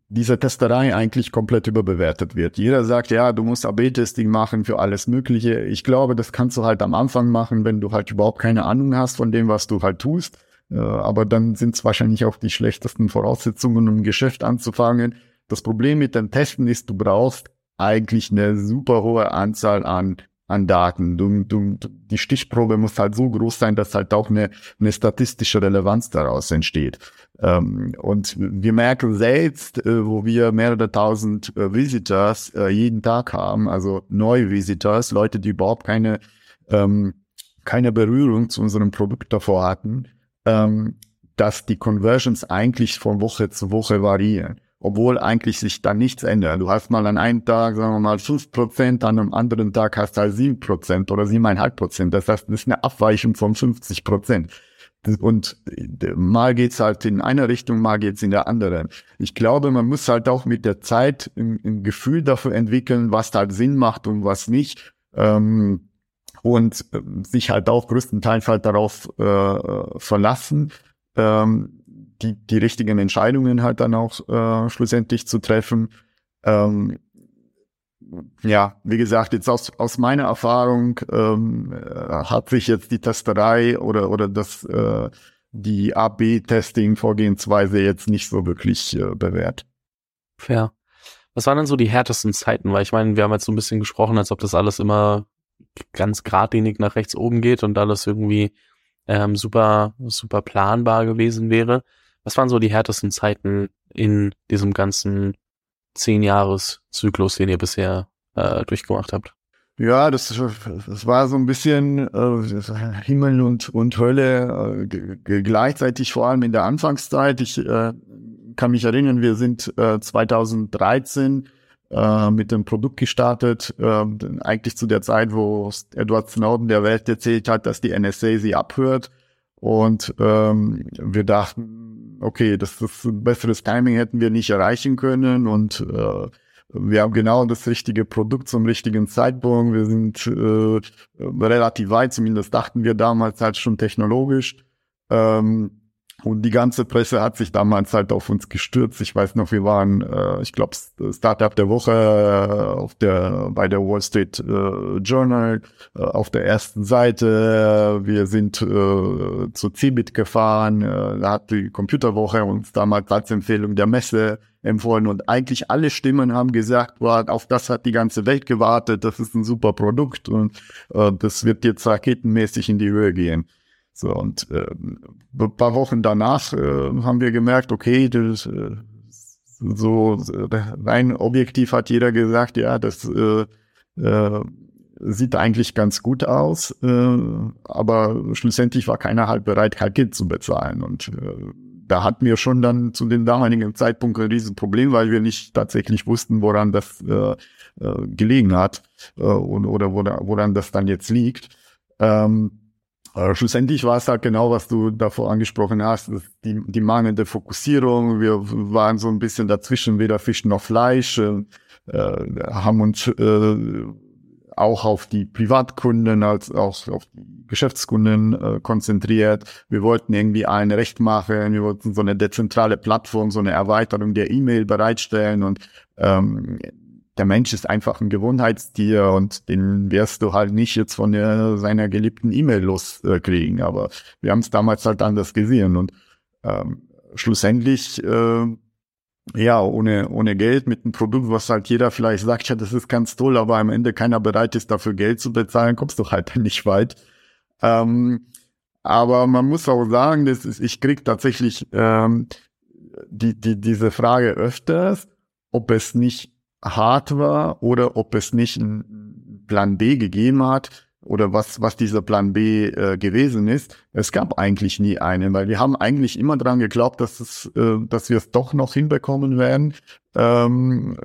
diese Testerei eigentlich komplett überbewertet wird. Jeder sagt, ja, du musst AB-Testing machen für alles Mögliche. Ich glaube, das kannst du halt am Anfang machen, wenn du halt überhaupt keine Ahnung hast von dem, was du halt tust. Äh, aber dann sind es wahrscheinlich auch die schlechtesten Voraussetzungen, um ein Geschäft anzufangen. Das Problem mit dem Testen ist, du brauchst eigentlich eine super hohe Anzahl an an Daten. Du, du, die Stichprobe muss halt so groß sein, dass halt auch eine, eine statistische Relevanz daraus entsteht. Ähm, und wir merken selbst, äh, wo wir mehrere tausend äh, Visitors äh, jeden Tag haben, also neue Visitors, Leute, die überhaupt keine, ähm, keine Berührung zu unserem Produkt davor hatten, ähm, dass die Conversions eigentlich von Woche zu Woche variieren obwohl eigentlich sich da nichts ändert. Du hast mal an einem Tag, sagen wir mal, fünf Prozent, an einem anderen Tag hast du halt sieben Prozent oder siebeneinhalb Prozent. Das heißt, das ist eine Abweichung von 50 Prozent. Und mal geht's halt in eine Richtung, mal geht's in der anderen. Ich glaube, man muss halt auch mit der Zeit ein, ein Gefühl dafür entwickeln, was halt Sinn macht und was nicht. Ähm, und äh, sich halt auch größtenteils halt darauf äh, verlassen. Ähm, die, die richtigen Entscheidungen halt dann auch äh, schlussendlich zu treffen. Ähm, ja, wie gesagt, jetzt aus, aus meiner Erfahrung ähm, äh, hat sich jetzt die Testerei oder, oder das, äh, die AB-Testing-Vorgehensweise jetzt nicht so wirklich äh, bewährt. Fair. Was waren denn so die härtesten Zeiten? Weil ich meine, wir haben jetzt so ein bisschen gesprochen, als ob das alles immer ganz geradlinig nach rechts oben geht und alles irgendwie ähm, super, super planbar gewesen wäre. Was waren so die härtesten Zeiten in diesem ganzen zehn Jahres-Zyklus, den ihr bisher äh, durchgemacht habt? Ja, das, das war so ein bisschen äh, Himmel und, und Hölle äh, gleichzeitig, vor allem in der Anfangszeit. Ich äh, kann mich erinnern, wir sind äh, 2013 äh, mit dem Produkt gestartet, äh, eigentlich zu der Zeit, wo Edward Snowden der Welt erzählt hat, dass die NSA sie abhört. Und ähm, wir dachten, okay, das ist ein besseres Timing hätten wir nicht erreichen können und äh, wir haben genau das richtige Produkt zum richtigen Zeitpunkt. Wir sind äh, relativ weit, zumindest dachten wir damals halt schon technologisch. Ähm, und die ganze Presse hat sich damals halt auf uns gestürzt. Ich weiß noch, wir waren, äh, ich glaube, Startup der Woche äh, auf der bei der Wall Street äh, Journal äh, auf der ersten Seite. Wir sind äh, zu Cebit gefahren. Äh, da hat die Computerwoche uns damals als Empfehlung der Messe empfohlen und eigentlich alle Stimmen haben gesagt, boah, auf das hat die ganze Welt gewartet. Das ist ein super Produkt und äh, das wird jetzt raketenmäßig in die Höhe gehen. So, und äh, ein paar Wochen danach äh, haben wir gemerkt, okay, das, äh, so rein objektiv hat jeder gesagt, ja, das äh, äh, sieht eigentlich ganz gut aus, äh, aber schlussendlich war keiner halt bereit, Geld zu bezahlen. Und äh, da hatten wir schon dann zu dem damaligen Zeitpunkt ein Riesenproblem, weil wir nicht tatsächlich wussten, woran das äh, äh, gelegen hat äh, und, oder woran das dann jetzt liegt. Ähm, äh, schlussendlich war es halt genau, was du davor angesprochen hast, die, die mangelnde Fokussierung. Wir waren so ein bisschen dazwischen, weder Fisch noch Fleisch, äh, äh, haben uns äh, auch auf die Privatkunden als auch auf die Geschäftskunden äh, konzentriert. Wir wollten irgendwie allen recht machen. Wir wollten so eine dezentrale Plattform, so eine Erweiterung der E-Mail bereitstellen und ähm, der Mensch ist einfach ein Gewohnheitstier und den wirst du halt nicht jetzt von der, seiner geliebten E-Mail loskriegen. Aber wir haben es damals halt anders gesehen und ähm, schlussendlich äh, ja, ohne, ohne Geld mit einem Produkt, was halt jeder vielleicht sagt, ja, das ist ganz toll, aber am Ende keiner bereit ist, dafür Geld zu bezahlen, kommst du halt nicht weit. Ähm, aber man muss auch sagen, das ist, ich krieg tatsächlich ähm, die, die, diese Frage öfters, ob es nicht hart war oder ob es nicht einen Plan B gegeben hat oder was, was dieser Plan B äh, gewesen ist. Es gab eigentlich nie einen, weil wir haben eigentlich immer dran geglaubt, dass es, äh, dass wir es doch noch hinbekommen werden. Ähm,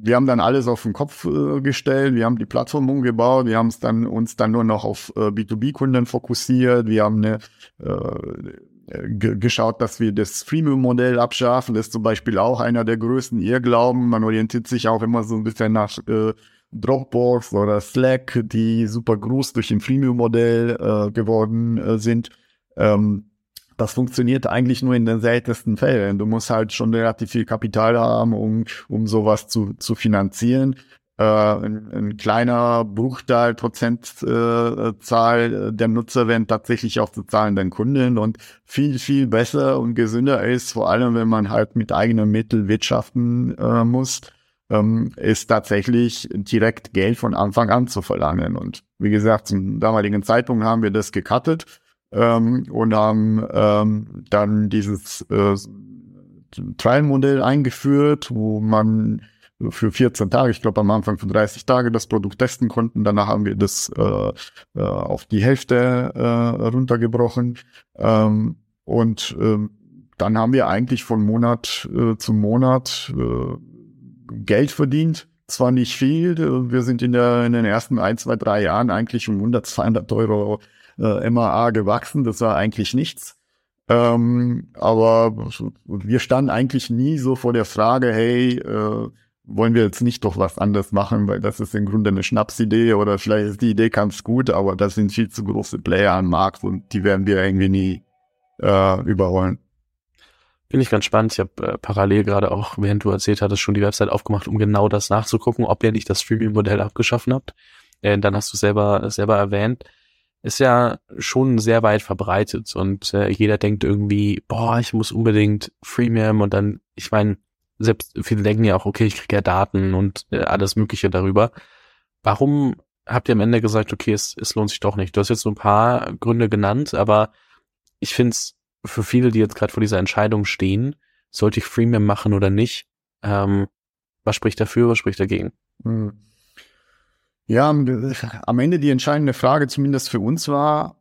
wir haben dann alles auf den Kopf äh, gestellt, wir haben die Plattform umgebaut, wir haben es dann uns dann nur noch auf äh, B2B-Kunden fokussiert, wir haben eine äh, geschaut, dass wir das Freemium-Modell abschaffen. Das ist zum Beispiel auch einer der größten Irrglauben. Man orientiert sich auch immer so ein bisschen nach äh, Dropbox oder Slack, die super groß durch ein Freemium-Modell äh, geworden äh, sind. Ähm, das funktioniert eigentlich nur in den seltensten Fällen. Du musst halt schon relativ viel Kapital haben, um, um sowas zu, zu finanzieren. Äh, ein, ein kleiner Bruchteil, Prozentzahl äh, der Nutzer werden tatsächlich auch zu zahlenden Kunden und viel, viel besser und gesünder ist, vor allem wenn man halt mit eigenen Mitteln wirtschaften äh, muss ähm, ist tatsächlich direkt Geld von Anfang an zu verlangen. Und wie gesagt, zum damaligen Zeitpunkt haben wir das gecuttet ähm, und haben ähm, dann dieses äh, Trial-Modell eingeführt, wo man für 14 Tage, ich glaube am Anfang für 30 Tage das Produkt testen konnten. Danach haben wir das äh, äh, auf die Hälfte äh, runtergebrochen. Ähm, und äh, dann haben wir eigentlich von Monat äh, zu Monat äh, Geld verdient. Zwar nicht viel, wir sind in, der, in den ersten ein, zwei, drei Jahren eigentlich um 100, 200 Euro äh, MAA gewachsen. Das war eigentlich nichts. Ähm, aber wir standen eigentlich nie so vor der Frage, hey, äh, wollen wir jetzt nicht doch was anderes machen, weil das ist im Grunde eine Schnapsidee oder vielleicht ist die Idee ganz gut, aber das sind viel zu große Player am Markt und die werden wir irgendwie nie äh, überholen. Finde ich ganz spannend. Ich habe äh, parallel gerade auch, während du erzählt hattest, schon die Website aufgemacht, um genau das nachzugucken, ob ihr nicht das Streaming-Modell abgeschaffen habt. Äh, dann hast du selber selber erwähnt. Ist ja schon sehr weit verbreitet und äh, jeder denkt irgendwie, boah, ich muss unbedingt Freemium und dann, ich meine, selbst viele denken ja auch, okay, ich kriege ja Daten und äh, alles Mögliche darüber. Warum habt ihr am Ende gesagt, okay, es, es lohnt sich doch nicht? Du hast jetzt so ein paar Gründe genannt, aber ich finde es für viele, die jetzt gerade vor dieser Entscheidung stehen, sollte ich Freemium machen oder nicht? Ähm, was spricht dafür, was spricht dagegen? Hm. Ja, am Ende die entscheidende Frage zumindest für uns war,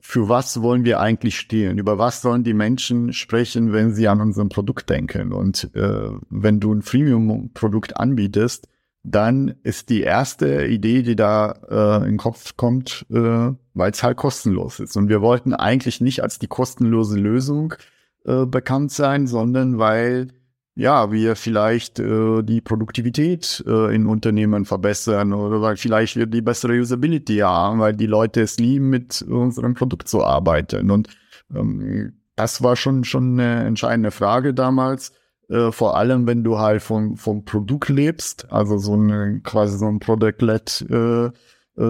für was wollen wir eigentlich stehen? Über was sollen die Menschen sprechen, wenn sie an unserem Produkt denken? Und äh, wenn du ein Freemium-Produkt anbietest, dann ist die erste Idee, die da äh, in den Kopf kommt, äh, weil es halt kostenlos ist. Und wir wollten eigentlich nicht als die kostenlose Lösung äh, bekannt sein, sondern weil ja wir vielleicht äh, die Produktivität äh, in Unternehmen verbessern oder vielleicht wir die bessere Usability haben, weil die Leute es lieben, mit unserem Produkt zu arbeiten. Und ähm, das war schon schon eine entscheidende Frage damals äh, vor allem wenn du halt vom, vom Produkt lebst, also so eine quasi so ein Product-led äh,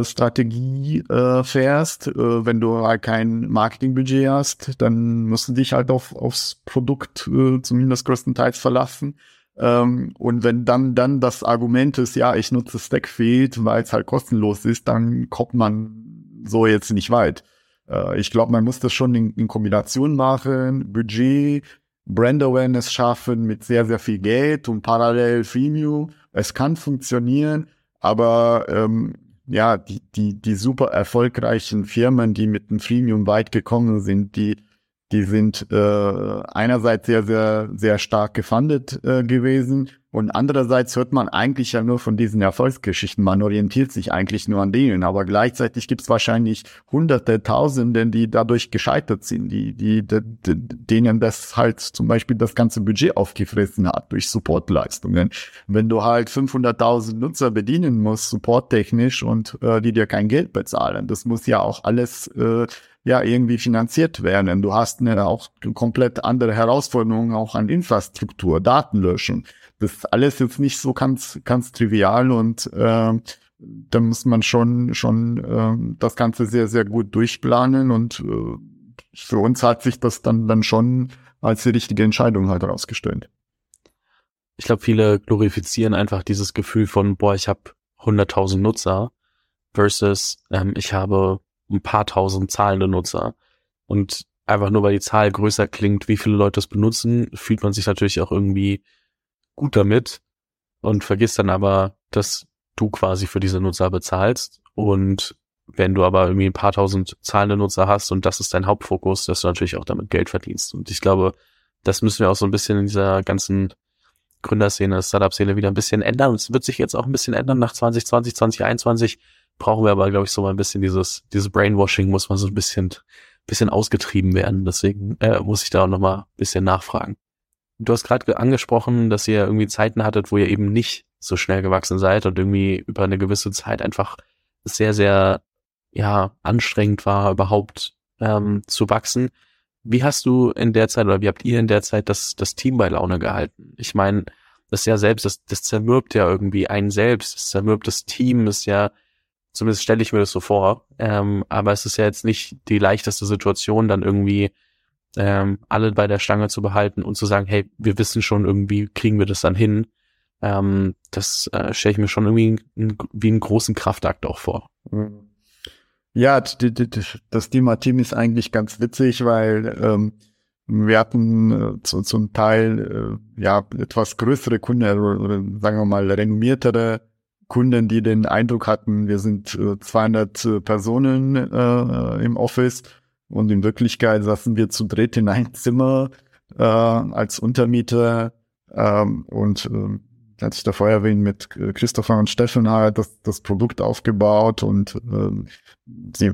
Strategie äh, fährst, äh, wenn du halt kein Marketingbudget hast, dann musst du dich halt auf, aufs Produkt äh, zumindest größtenteils verlassen. Ähm, und wenn dann dann das Argument ist, ja, ich nutze Stackfield, weil es halt kostenlos ist, dann kommt man so jetzt nicht weit. Äh, ich glaube, man muss das schon in, in Kombination machen, Budget, Brand Awareness schaffen mit sehr, sehr viel Geld und parallel Freemium. Es kann funktionieren, aber ähm, ja, die, die, die super erfolgreichen Firmen, die mit dem Freemium weit gekommen sind, die die sind äh, einerseits sehr, sehr, sehr stark gefundet äh, gewesen und andererseits hört man eigentlich ja nur von diesen Erfolgsgeschichten. Man orientiert sich eigentlich nur an denen, aber gleichzeitig gibt es wahrscheinlich Hunderte, Tausende, die dadurch gescheitert sind, die, die, die, denen das halt zum Beispiel das ganze Budget aufgefressen hat durch Supportleistungen. Wenn du halt 500.000 Nutzer bedienen musst, supporttechnisch und äh, die dir kein Geld bezahlen, das muss ja auch alles äh, ja irgendwie finanziert werden. Du hast eine auch komplett andere Herausforderungen auch an Infrastruktur, Datenlöschung. Das ist alles jetzt nicht so ganz ganz trivial und äh, da muss man schon schon äh, das Ganze sehr sehr gut durchplanen und äh, für uns hat sich das dann dann schon als die richtige Entscheidung halt herausgestellt. Ich glaube, viele glorifizieren einfach dieses Gefühl von, boah, ich habe 100.000 Nutzer versus ähm, ich habe ein paar tausend zahlende Nutzer. Und einfach nur weil die Zahl größer klingt, wie viele Leute es benutzen, fühlt man sich natürlich auch irgendwie gut damit und vergisst dann aber, dass du quasi für diese Nutzer bezahlst. Und wenn du aber irgendwie ein paar tausend zahlende Nutzer hast und das ist dein Hauptfokus, dass du natürlich auch damit Geld verdienst. Und ich glaube, das müssen wir auch so ein bisschen in dieser ganzen Gründerszene, Startup-Szene wieder ein bisschen ändern. Es wird sich jetzt auch ein bisschen ändern nach 2020, 2021 brauchen wir aber, glaube ich, so mal ein bisschen dieses, dieses Brainwashing muss man so ein bisschen, bisschen ausgetrieben werden. Deswegen äh, muss ich da auch nochmal ein bisschen nachfragen. Du hast gerade angesprochen, dass ihr irgendwie Zeiten hattet, wo ihr eben nicht so schnell gewachsen seid und irgendwie über eine gewisse Zeit einfach sehr, sehr, ja, anstrengend war, überhaupt ähm, zu wachsen. Wie hast du in der Zeit oder wie habt ihr in der Zeit das, das Team bei Laune gehalten? Ich meine, das ja selbst, das, das zermürbt ja irgendwie einen selbst, das zermürbt das Team, ist ja Zumindest stelle ich mir das so vor. Ähm, aber es ist ja jetzt nicht die leichteste Situation, dann irgendwie ähm, alle bei der Stange zu behalten und zu sagen, hey, wir wissen schon irgendwie, kriegen wir das dann hin. Ähm, das äh, stelle ich mir schon irgendwie wie einen großen Kraftakt auch vor. Ja, das Thema Team ist eigentlich ganz witzig, weil ähm, wir hatten äh, zu, zum Teil äh, ja etwas größere Kunden oder, oder sagen wir mal renommiertere Kunden, die den Eindruck hatten, wir sind äh, 200 äh, Personen äh, im Office und in Wirklichkeit saßen wir zu dritt in ein Zimmer äh, als Untermieter ähm, und äh, als ich davor erwähnt, mit äh, Christopher und Steffen halt das, das Produkt aufgebaut und äh, sie,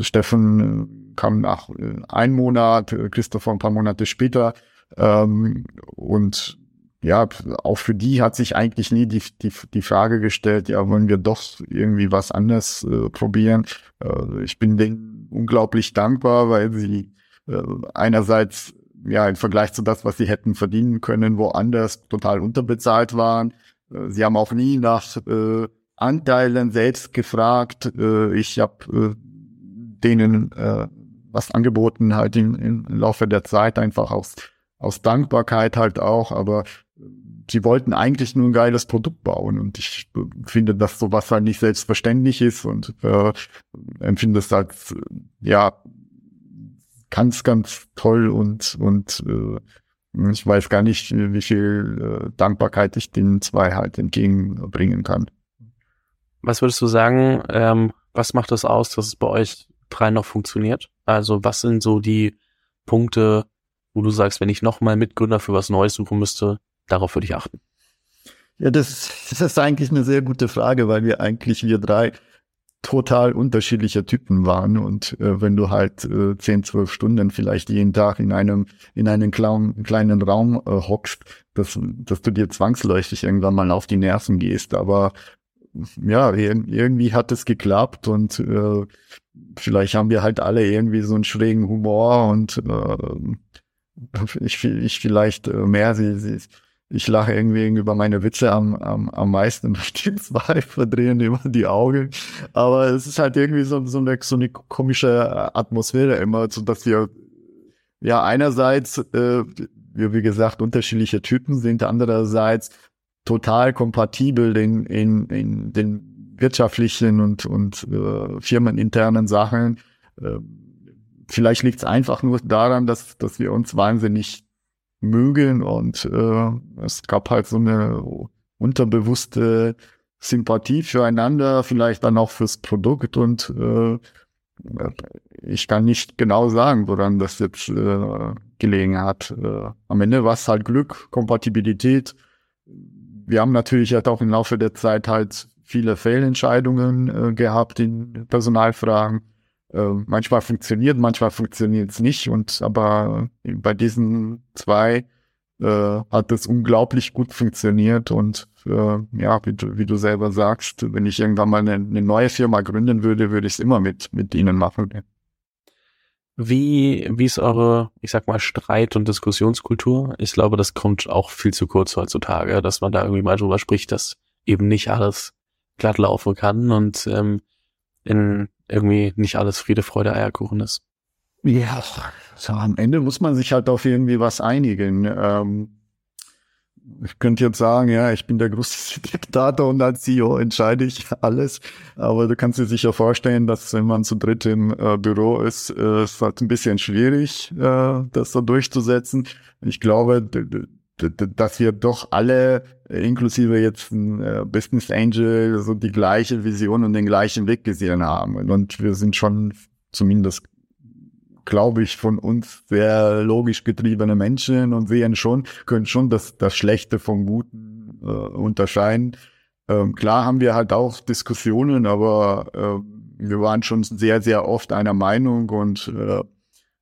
Steffen kam nach äh, einem Monat, Christopher ein paar Monate später ähm, und ja, auch für die hat sich eigentlich nie die, die, die Frage gestellt, ja, wollen wir doch irgendwie was anderes äh, probieren. Äh, ich bin denen unglaublich dankbar, weil sie äh, einerseits ja im Vergleich zu das, was sie hätten verdienen können, woanders total unterbezahlt waren. Äh, sie haben auch nie nach äh, Anteilen selbst gefragt. Äh, ich habe äh, denen äh, was angeboten halt im, im Laufe der Zeit einfach aus aus Dankbarkeit halt auch, aber sie wollten eigentlich nur ein geiles Produkt bauen und ich finde, dass sowas halt nicht selbstverständlich ist und äh, empfinde es als ja ganz, ganz toll und und äh, ich weiß gar nicht, wie viel äh, Dankbarkeit ich den zwei halt entgegenbringen kann. Was würdest du sagen, ähm, was macht das aus, dass es bei euch drei noch funktioniert? Also was sind so die Punkte, wo du sagst, wenn ich nochmal Mitgründer für was Neues suchen müsste, Darauf würde ich achten. Ja, das, das ist eigentlich eine sehr gute Frage, weil wir eigentlich, wir drei, total unterschiedlicher Typen waren und äh, wenn du halt äh, 10, 12 Stunden vielleicht jeden Tag in einem in einem kleinen, kleinen Raum äh, hockst, dass, dass du dir zwangsläufig irgendwann mal auf die Nerven gehst, aber ja, irgendwie hat es geklappt und äh, vielleicht haben wir halt alle irgendwie so einen schrägen Humor und äh, ich, ich vielleicht äh, mehr sie, sie ich lache irgendwie über meine Witze am, am, am meisten. Die zwei verdrehen immer die Augen. Aber es ist halt irgendwie so, so, eine, so eine komische Atmosphäre immer, so dass wir ja einerseits, äh, wir wie gesagt, unterschiedliche Typen sind, andererseits total kompatibel in, in, in den wirtschaftlichen und, und äh, firmeninternen Sachen. Äh, vielleicht liegt es einfach nur daran, dass, dass wir uns wahnsinnig mögen und äh, es gab halt so eine unterbewusste Sympathie füreinander, vielleicht dann auch fürs Produkt und äh, ich kann nicht genau sagen, woran das jetzt äh, gelegen hat. Äh, am Ende war es halt Glück, Kompatibilität. Wir haben natürlich halt auch im Laufe der Zeit halt viele Fehlentscheidungen äh, gehabt in Personalfragen. Äh, manchmal funktioniert, manchmal funktioniert es nicht. Und aber bei diesen zwei äh, hat es unglaublich gut funktioniert. Und äh, ja, wie du, wie du selber sagst, wenn ich irgendwann mal eine, eine neue Firma gründen würde, würde ich es immer mit, mit ihnen machen. Wie, wie ist eure, ich sag mal, Streit- und Diskussionskultur? Ich glaube, das kommt auch viel zu kurz heutzutage, dass man da irgendwie mal drüber spricht, dass eben nicht alles glatt laufen kann und ähm, in irgendwie nicht alles Friede, Freude, Eierkuchen ist. Ja, so am Ende muss man sich halt auf irgendwie was einigen. Ähm, ich könnte jetzt sagen, ja, ich bin der größte Diktator und als CEO entscheide ich alles. Aber du kannst dir sicher vorstellen, dass wenn man zu dritt im äh, Büro ist, äh, ist halt ein bisschen schwierig, äh, das so durchzusetzen. Ich glaube, dass wir doch alle, inklusive jetzt ein äh, Business Angel, so die gleiche Vision und den gleichen Weg gesehen haben. Und wir sind schon zumindest glaube ich, von uns sehr logisch getriebene Menschen und sehen schon, können schon das, das Schlechte vom Guten äh, unterscheiden. Ähm, klar haben wir halt auch Diskussionen, aber äh, wir waren schon sehr, sehr oft einer Meinung und äh,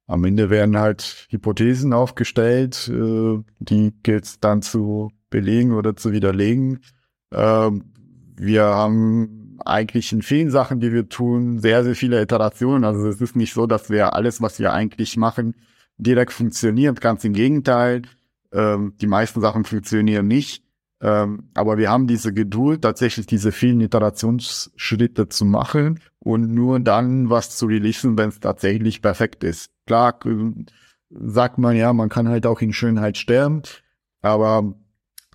am Ende werden halt Hypothesen aufgestellt, äh, die gilt es dann zu belegen oder zu widerlegen. Äh, wir haben eigentlich in vielen Sachen, die wir tun, sehr, sehr viele Iterationen. Also es ist nicht so, dass wir alles, was wir eigentlich machen, direkt funktioniert. Ganz im Gegenteil. Ähm, die meisten Sachen funktionieren nicht. Ähm, aber wir haben diese Geduld, tatsächlich diese vielen Iterationsschritte zu machen und nur dann was zu releasen, wenn es tatsächlich perfekt ist. Klar, äh, sagt man ja, man kann halt auch in Schönheit sterben, aber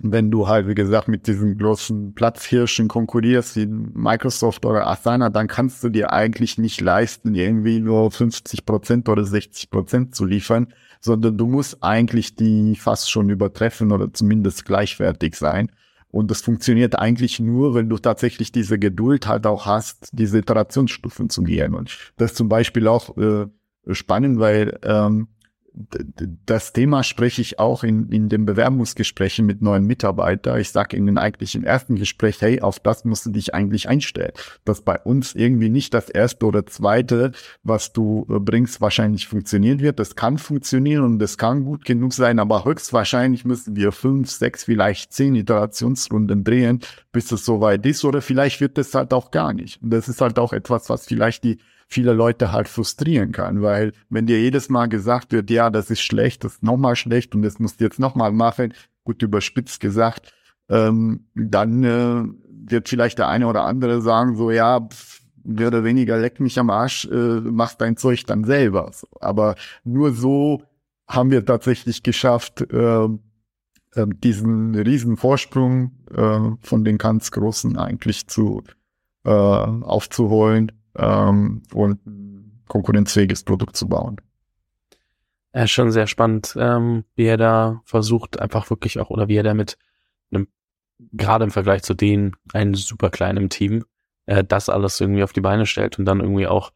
wenn du halt, wie gesagt, mit diesen großen Platzhirschen konkurrierst, wie Microsoft oder Asana, dann kannst du dir eigentlich nicht leisten, irgendwie nur 50 Prozent oder 60 Prozent zu liefern, sondern du musst eigentlich die fast schon übertreffen oder zumindest gleichwertig sein. Und das funktioniert eigentlich nur, wenn du tatsächlich diese Geduld halt auch hast, diese Iterationsstufen zu gehen. Und das ist zum Beispiel auch äh, spannend, weil ähm, das Thema spreche ich auch in, in den Bewerbungsgesprächen mit neuen Mitarbeitern. Ich sage ihnen eigentlich im ersten Gespräch, hey, auf das musst du dich eigentlich einstellen. Dass bei uns irgendwie nicht das erste oder zweite, was du äh, bringst, wahrscheinlich funktionieren wird. Das kann funktionieren und das kann gut genug sein, aber höchstwahrscheinlich müssen wir fünf, sechs, vielleicht zehn Iterationsrunden drehen, bis es soweit ist. Oder vielleicht wird es halt auch gar nicht. Und das ist halt auch etwas, was vielleicht die viele Leute halt frustrieren kann, weil wenn dir jedes Mal gesagt wird, ja, das ist schlecht, das ist nochmal schlecht und das musst du jetzt nochmal machen, gut überspitzt gesagt, ähm, dann äh, wird vielleicht der eine oder andere sagen, so ja, mehr oder weniger leck mich am Arsch, äh, mach dein Zeug dann selber. Aber nur so haben wir tatsächlich geschafft, äh, äh, diesen riesen Vorsprung äh, von den ganz Großen eigentlich zu äh, aufzuholen ähm, und ein konkurrenzfähiges Produkt zu bauen. Ja, schon sehr spannend, ähm, wie er da versucht, einfach wirklich auch, oder wie er da mit einem, gerade im Vergleich zu denen, ein super kleinem Team, äh, das alles irgendwie auf die Beine stellt und dann irgendwie auch,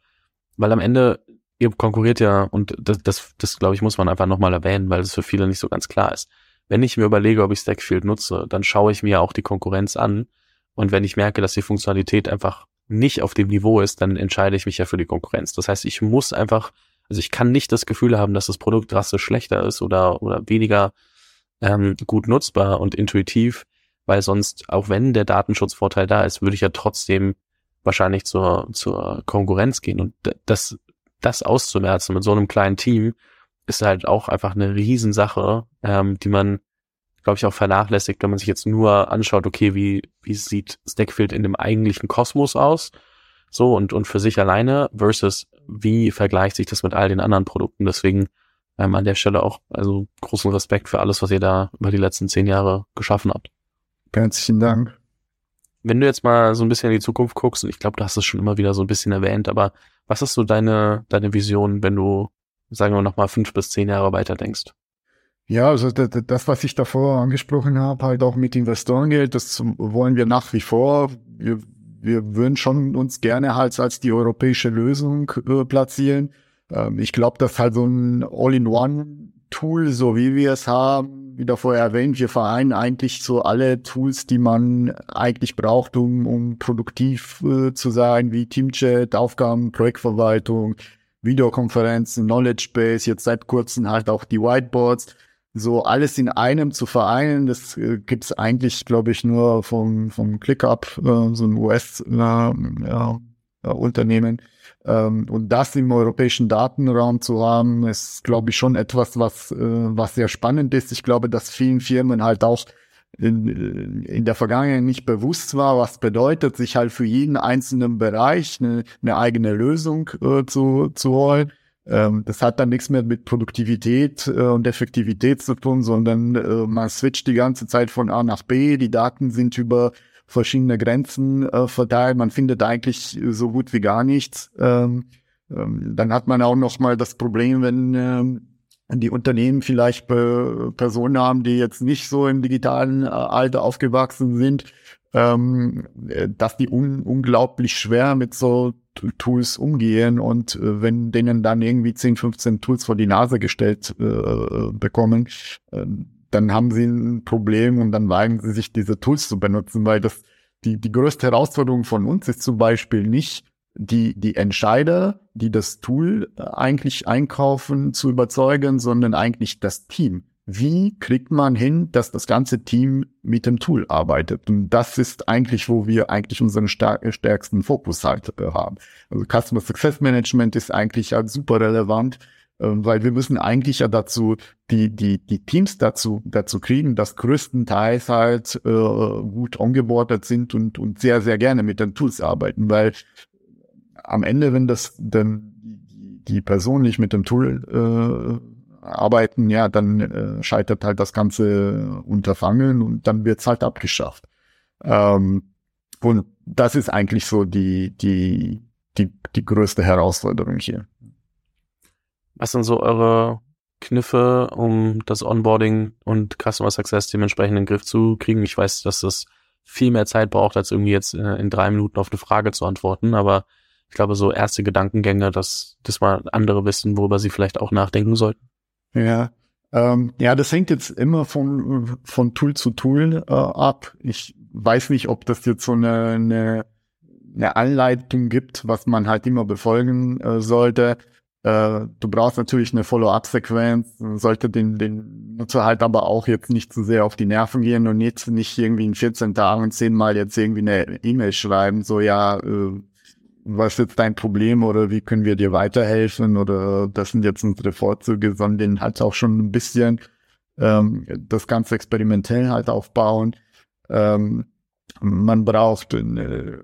weil am Ende, ihr konkurriert ja, und das, das, das glaube ich, muss man einfach nochmal erwähnen, weil es für viele nicht so ganz klar ist. Wenn ich mir überlege, ob ich Stackfield nutze, dann schaue ich mir auch die Konkurrenz an. Und wenn ich merke, dass die Funktionalität einfach nicht auf dem Niveau ist, dann entscheide ich mich ja für die Konkurrenz. Das heißt, ich muss einfach, also ich kann nicht das Gefühl haben, dass das Produkt drastisch schlechter ist oder, oder weniger ähm, gut nutzbar und intuitiv, weil sonst, auch wenn der Datenschutzvorteil da ist, würde ich ja trotzdem wahrscheinlich zur, zur Konkurrenz gehen. Und das, das auszumerzen mit so einem kleinen Team ist halt auch einfach eine Riesensache, ähm, die man glaube ich, auch vernachlässigt, wenn man sich jetzt nur anschaut, okay, wie, wie sieht Stackfield in dem eigentlichen Kosmos aus? So und, und für sich alleine versus wie vergleicht sich das mit all den anderen Produkten? Deswegen ähm, an der Stelle auch also großen Respekt für alles, was ihr da über die letzten zehn Jahre geschaffen habt. Herzlichen Dank. Wenn du jetzt mal so ein bisschen in die Zukunft guckst, und ich glaube, du hast es schon immer wieder so ein bisschen erwähnt, aber was ist so deine, deine Vision, wenn du, sagen wir noch mal fünf bis zehn Jahre weiter denkst? Ja, also das, was ich davor angesprochen habe, halt auch mit Investorengeld, das wollen wir nach wie vor. Wir, wir würden schon uns gerne halt als die europäische Lösung äh, platzieren. Ähm, ich glaube, dass halt so ein All-in-One-Tool, so wie wir es haben, wie davor erwähnt, wir vereinen eigentlich so alle Tools, die man eigentlich braucht, um, um produktiv äh, zu sein, wie Teamchat, Aufgaben, Projektverwaltung, Videokonferenzen, Knowledge Base, jetzt seit kurzem halt auch die Whiteboards so alles in einem zu vereinen, das äh, gibt's eigentlich, glaube ich, nur vom, vom ClickUp, äh, so ein US, äh, äh. Ähm, und das im europäischen Datenraum zu haben, ist, glaube ich, schon etwas, was, äh, was sehr spannend ist. Ich glaube, dass vielen Firmen halt auch in, in der Vergangenheit nicht bewusst war, was bedeutet, sich halt für jeden einzelnen Bereich eine, eine eigene Lösung äh, zu, zu holen. Ähm, das hat dann nichts mehr mit Produktivität äh, und Effektivität zu tun, sondern äh, man switcht die ganze Zeit von A nach B. Die Daten sind über verschiedene Grenzen äh, verteilt. Man findet eigentlich so gut wie gar nichts. Ähm, ähm, dann hat man auch noch mal das Problem, wenn ähm, die Unternehmen vielleicht Personen haben, die jetzt nicht so im digitalen äh, Alter aufgewachsen sind, ähm, dass die un unglaublich schwer mit so Tools umgehen und äh, wenn denen dann irgendwie 10, 15 Tools vor die Nase gestellt äh, bekommen, äh, dann haben sie ein Problem und dann weigern sie sich diese Tools zu benutzen, weil das die, die größte Herausforderung von uns ist zum Beispiel nicht, die, die Entscheider, die das Tool äh, eigentlich einkaufen, zu überzeugen, sondern eigentlich das Team. Wie kriegt man hin, dass das ganze Team mit dem Tool arbeitet? Und das ist eigentlich, wo wir eigentlich unseren stärksten Fokus halt äh, haben. Also Customer Success Management ist eigentlich halt super relevant, äh, weil wir müssen eigentlich ja dazu die die die Teams dazu dazu kriegen, dass größtenteils halt äh, gut ongeboardet sind und und sehr sehr gerne mit den Tools arbeiten, weil am Ende, wenn das dann die Person nicht mit dem Tool äh, arbeiten, ja, dann äh, scheitert halt das ganze Unterfangen und dann wird's halt abgeschafft. Ähm, und das ist eigentlich so die, die, die, die größte Herausforderung hier. Was sind so eure Kniffe, um das Onboarding und Customer Success dementsprechend in den Griff zu kriegen? Ich weiß, dass das viel mehr Zeit braucht, als irgendwie jetzt äh, in drei Minuten auf eine Frage zu antworten, aber ich glaube, so erste Gedankengänge, dass, dass mal andere wissen, worüber sie vielleicht auch nachdenken sollten. Ja, ähm, ja, das hängt jetzt immer von, von Tool zu Tool äh, ab. Ich weiß nicht, ob das jetzt so eine, eine, eine Anleitung gibt, was man halt immer befolgen äh, sollte. Äh, du brauchst natürlich eine Follow-up-Sequenz, sollte den, den Nutzer halt aber auch jetzt nicht zu sehr auf die Nerven gehen und jetzt nicht irgendwie in 14 Tagen zehnmal jetzt irgendwie eine E-Mail schreiben, so ja, äh, was ist jetzt dein Problem oder wie können wir dir weiterhelfen oder das sind jetzt unsere Vorzüge, sondern halt auch schon ein bisschen ähm, das Ganze experimentell halt aufbauen. Ähm, man braucht eine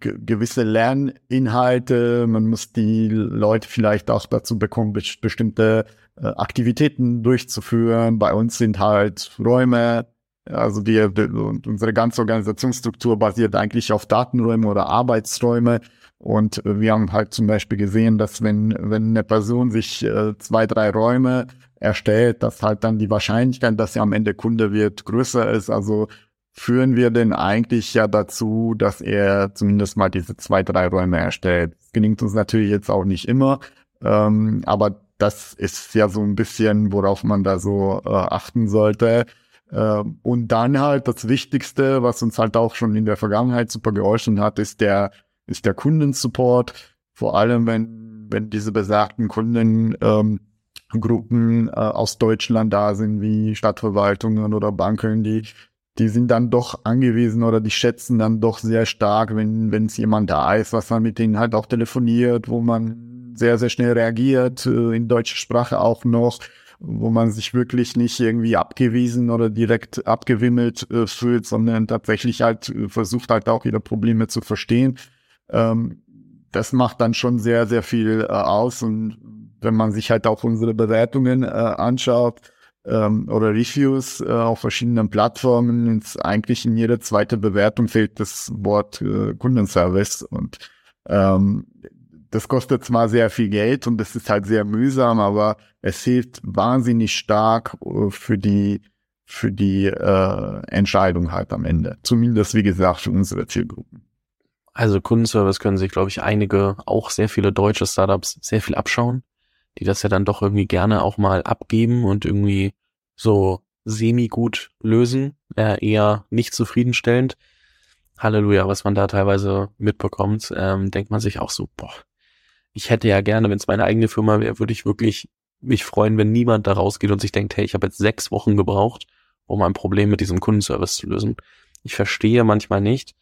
gewisse Lerninhalte, man muss die Leute vielleicht auch dazu bekommen, bestimmte äh, Aktivitäten durchzuführen. Bei uns sind halt Räume, also die, unsere ganze Organisationsstruktur basiert eigentlich auf Datenräume oder Arbeitsräume. Und wir haben halt zum Beispiel gesehen, dass wenn, wenn eine Person sich äh, zwei, drei Räume erstellt, dass halt dann die Wahrscheinlichkeit, dass sie am Ende Kunde wird, größer ist. Also führen wir denn eigentlich ja dazu, dass er zumindest mal diese zwei, drei Räume erstellt. Das gelingt uns natürlich jetzt auch nicht immer, ähm, aber das ist ja so ein bisschen, worauf man da so äh, achten sollte. Äh, und dann halt das Wichtigste, was uns halt auch schon in der Vergangenheit super geholfen hat, ist der ist der Kundensupport, vor allem wenn, wenn diese besagten Kundengruppen ähm, äh, aus Deutschland da sind, wie Stadtverwaltungen oder Banken, die die sind dann doch angewiesen oder die schätzen dann doch sehr stark, wenn wenn es jemand da ist, was man mit denen halt auch telefoniert, wo man sehr, sehr schnell reagiert, äh, in deutscher Sprache auch noch, wo man sich wirklich nicht irgendwie abgewiesen oder direkt abgewimmelt äh, fühlt, sondern tatsächlich halt äh, versucht halt auch ihre Probleme zu verstehen. Ähm, das macht dann schon sehr, sehr viel äh, aus. Und wenn man sich halt auch unsere Bewertungen äh, anschaut ähm, oder Reviews äh, auf verschiedenen Plattformen, ist eigentlich in jeder zweite Bewertung fehlt das Wort äh, Kundenservice. Und ähm, das kostet zwar sehr viel Geld und das ist halt sehr mühsam, aber es hilft wahnsinnig stark äh, für die für die äh, Entscheidung halt am Ende. Zumindest, wie gesagt, für unsere Zielgruppen. Also Kundenservice können sich, glaube ich, einige, auch sehr viele deutsche Startups sehr viel abschauen, die das ja dann doch irgendwie gerne auch mal abgeben und irgendwie so semi-gut lösen, äh, eher nicht zufriedenstellend. Halleluja, was man da teilweise mitbekommt, ähm, denkt man sich auch so, boah, ich hätte ja gerne, wenn es meine eigene Firma wäre, würde ich wirklich mich freuen, wenn niemand da rausgeht und sich denkt, hey, ich habe jetzt sechs Wochen gebraucht, um ein Problem mit diesem Kundenservice zu lösen. Ich verstehe manchmal nicht,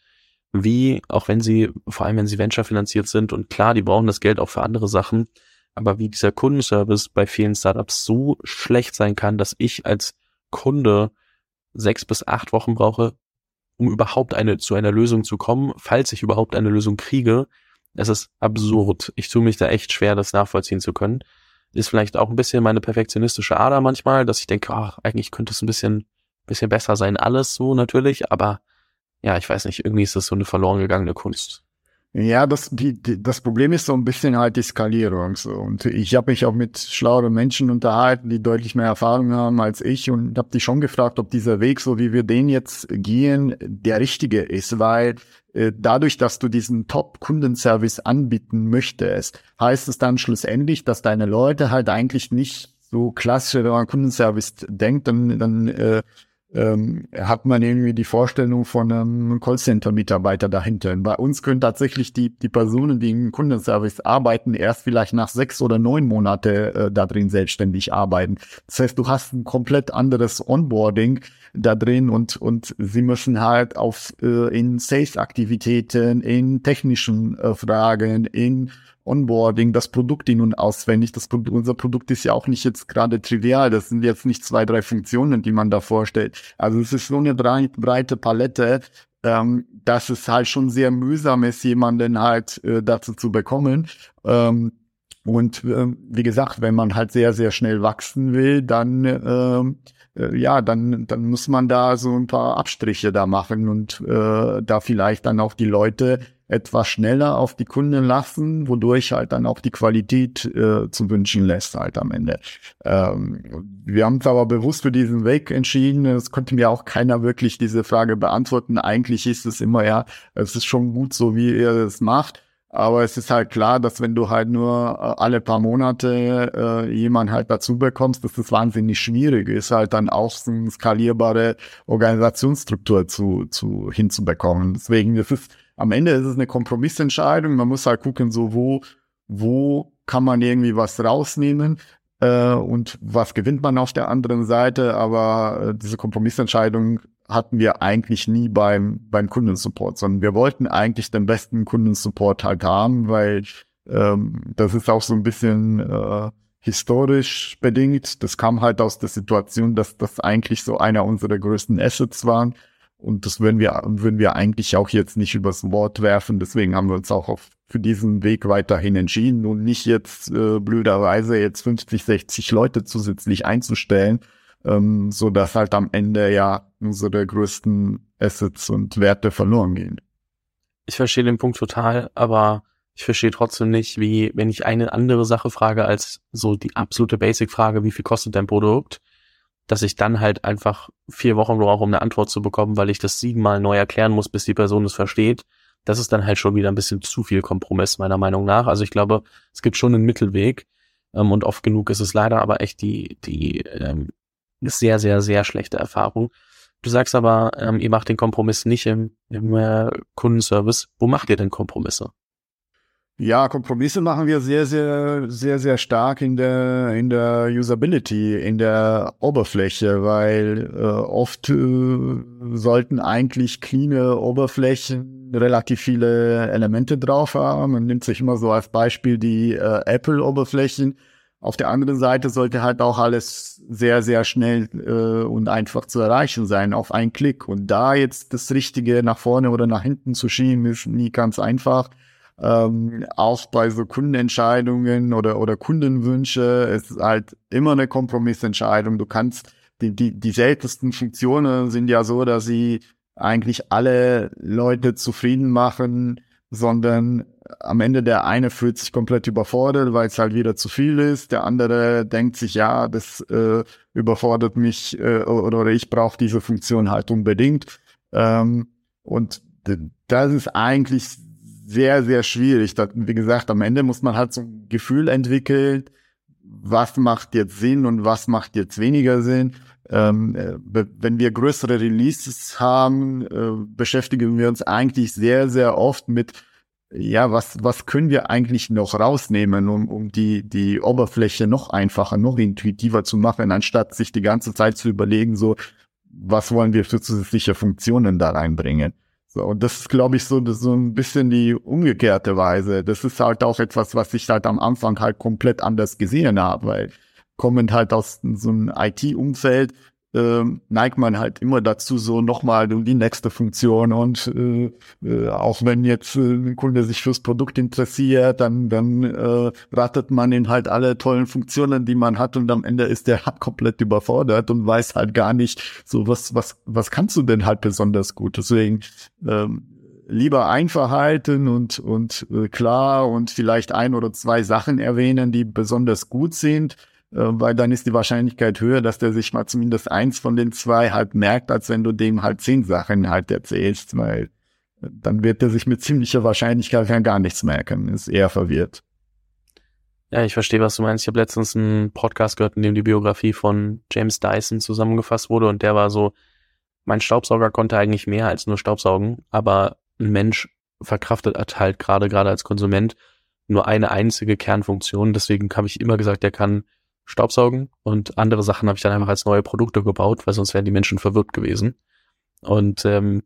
wie, auch wenn sie, vor allem wenn sie Venture finanziert sind und klar, die brauchen das Geld auch für andere Sachen, aber wie dieser Kundenservice bei vielen Startups so schlecht sein kann, dass ich als Kunde sechs bis acht Wochen brauche, um überhaupt eine, zu einer Lösung zu kommen, falls ich überhaupt eine Lösung kriege. Es ist absurd. Ich tue mich da echt schwer, das nachvollziehen zu können. Ist vielleicht auch ein bisschen meine perfektionistische Ader manchmal, dass ich denke, ach, eigentlich könnte es ein bisschen, bisschen besser sein, alles so natürlich, aber ja, ich weiß nicht, irgendwie ist das so eine verloren gegangene Kunst. Ja, das, die, die, das Problem ist so ein bisschen halt die Skalierung. So. Und ich habe mich auch mit schlaueren Menschen unterhalten, die deutlich mehr Erfahrung haben als ich und habe die schon gefragt, ob dieser Weg, so wie wir den jetzt gehen, der richtige ist, weil äh, dadurch, dass du diesen Top-Kundenservice anbieten möchtest, heißt es dann schlussendlich, dass deine Leute halt eigentlich nicht so klassisch, wenn man Kundenservice denkt, dann, dann äh, ähm, hat man irgendwie die Vorstellung von einem Callcenter-Mitarbeiter dahinter. Bei uns können tatsächlich die, die Personen, die im Kundenservice arbeiten, erst vielleicht nach sechs oder neun Monate äh, da drin selbstständig arbeiten. Das heißt, du hast ein komplett anderes Onboarding da drin und, und sie müssen halt auf äh, in Sales-Aktivitäten, in technischen äh, Fragen, in Onboarding, das Produkt in- und auswendig. Das Produkt, unser Produkt ist ja auch nicht jetzt gerade trivial. Das sind jetzt nicht zwei, drei Funktionen, die man da vorstellt. Also es ist so eine breite Palette, ähm, dass es halt schon sehr mühsam ist, jemanden halt äh, dazu zu bekommen. Ähm, und äh, wie gesagt, wenn man halt sehr, sehr schnell wachsen will, dann ähm, äh, ja, dann, dann muss man da so ein paar Abstriche da machen und äh, da vielleicht dann auch die Leute etwas schneller auf die Kunden lassen, wodurch halt dann auch die Qualität äh, zu wünschen lässt halt am Ende. Ähm, wir haben uns aber bewusst für diesen Weg entschieden. Es konnte mir auch keiner wirklich diese Frage beantworten. Eigentlich ist es immer ja, es ist schon gut so, wie ihr es macht. Aber es ist halt klar, dass wenn du halt nur äh, alle paar Monate äh, jemanden halt dazu bekommst, dass das wahnsinnig schwierig ist, halt dann auch so eine skalierbare Organisationsstruktur zu, zu hinzubekommen. Deswegen, das ist am Ende ist es eine Kompromissentscheidung. Man muss halt gucken, so wo, wo kann man irgendwie was rausnehmen äh, und was gewinnt man auf der anderen Seite. Aber äh, diese Kompromissentscheidung hatten wir eigentlich nie beim, beim Kundensupport, sondern wir wollten eigentlich den besten Kundensupport halt haben, weil ähm, das ist auch so ein bisschen äh, historisch bedingt. Das kam halt aus der Situation, dass das eigentlich so einer unserer größten Assets waren. Und das würden wir, würden wir eigentlich auch jetzt nicht übers Wort werfen. Deswegen haben wir uns auch auf, für diesen Weg weiterhin entschieden und nicht jetzt äh, blöderweise jetzt 50, 60 Leute zusätzlich einzustellen, ähm, so dass halt am Ende ja unsere größten Assets und Werte verloren gehen. Ich verstehe den Punkt total, aber ich verstehe trotzdem nicht, wie, wenn ich eine andere Sache frage als so die absolute Basic-Frage, wie viel kostet dein Produkt, dass ich dann halt einfach vier Wochen brauche, um eine Antwort zu bekommen, weil ich das siebenmal neu erklären muss, bis die Person es versteht. Das ist dann halt schon wieder ein bisschen zu viel Kompromiss, meiner Meinung nach. Also ich glaube, es gibt schon einen Mittelweg. Ähm, und oft genug ist es leider aber echt die, die ähm, sehr, sehr, sehr schlechte Erfahrung. Du sagst aber, ähm, ihr macht den Kompromiss nicht im, im äh, Kundenservice. Wo macht ihr denn Kompromisse? Ja, Kompromisse machen wir sehr, sehr, sehr, sehr stark in der, in der Usability, in der Oberfläche, weil äh, oft äh, sollten eigentlich clean Oberflächen relativ viele Elemente drauf haben. Man nimmt sich immer so als Beispiel die äh, Apple-Oberflächen. Auf der anderen Seite sollte halt auch alles sehr, sehr schnell äh, und einfach zu erreichen sein, auf einen Klick. Und da jetzt das Richtige nach vorne oder nach hinten zu schieben, ist nie ganz einfach ähm, auch bei so Kundenentscheidungen oder, oder Kundenwünsche ist halt immer eine Kompromissentscheidung. Du kannst, die, die, die seltensten Funktionen sind ja so, dass sie eigentlich alle Leute zufrieden machen, sondern am Ende der eine fühlt sich komplett überfordert, weil es halt wieder zu viel ist. Der andere denkt sich, ja, das äh, überfordert mich äh, oder, oder ich brauche diese Funktion halt unbedingt. Ähm, und das ist eigentlich sehr, sehr schwierig. Das, wie gesagt, am Ende muss man halt so ein Gefühl entwickeln, was macht jetzt Sinn und was macht jetzt weniger Sinn. Ähm, äh, wenn wir größere Releases haben, äh, beschäftigen wir uns eigentlich sehr, sehr oft mit, ja, was, was können wir eigentlich noch rausnehmen, um, um die, die Oberfläche noch einfacher, noch intuitiver zu machen, anstatt sich die ganze Zeit zu überlegen, so, was wollen wir für zusätzliche Funktionen da reinbringen. So, und das ist, glaube ich, so, so ein bisschen die umgekehrte Weise. Das ist halt auch etwas, was ich halt am Anfang halt komplett anders gesehen habe, weil kommend halt aus so einem IT-Umfeld, ähm, neigt man halt immer dazu, so nochmal die nächste Funktion. Und äh, äh, auch wenn jetzt äh, ein Kunde sich fürs Produkt interessiert, dann, dann äh, ratet man ihn halt alle tollen Funktionen, die man hat. Und am Ende ist der halt komplett überfordert und weiß halt gar nicht, so was, was, was kannst du denn halt besonders gut. Deswegen ähm, lieber einfach halten und, und äh, klar und vielleicht ein oder zwei Sachen erwähnen, die besonders gut sind weil dann ist die Wahrscheinlichkeit höher, dass der sich mal zumindest eins von den zwei halt merkt, als wenn du dem halt zehn Sachen halt erzählst, weil äh, dann wird er sich mit ziemlicher Wahrscheinlichkeit gar nichts merken, ist eher verwirrt. Ja, ich verstehe, was du meinst. Ich habe letztens einen Podcast gehört, in dem die Biografie von James Dyson zusammengefasst wurde und der war so, mein Staubsauger konnte eigentlich mehr als nur Staubsaugen, aber ein Mensch verkraftet halt gerade gerade als Konsument nur eine einzige Kernfunktion. Deswegen habe ich immer gesagt, der kann Staubsaugen und andere Sachen habe ich dann einfach als neue Produkte gebaut, weil sonst wären die Menschen verwirrt gewesen. Und ähm,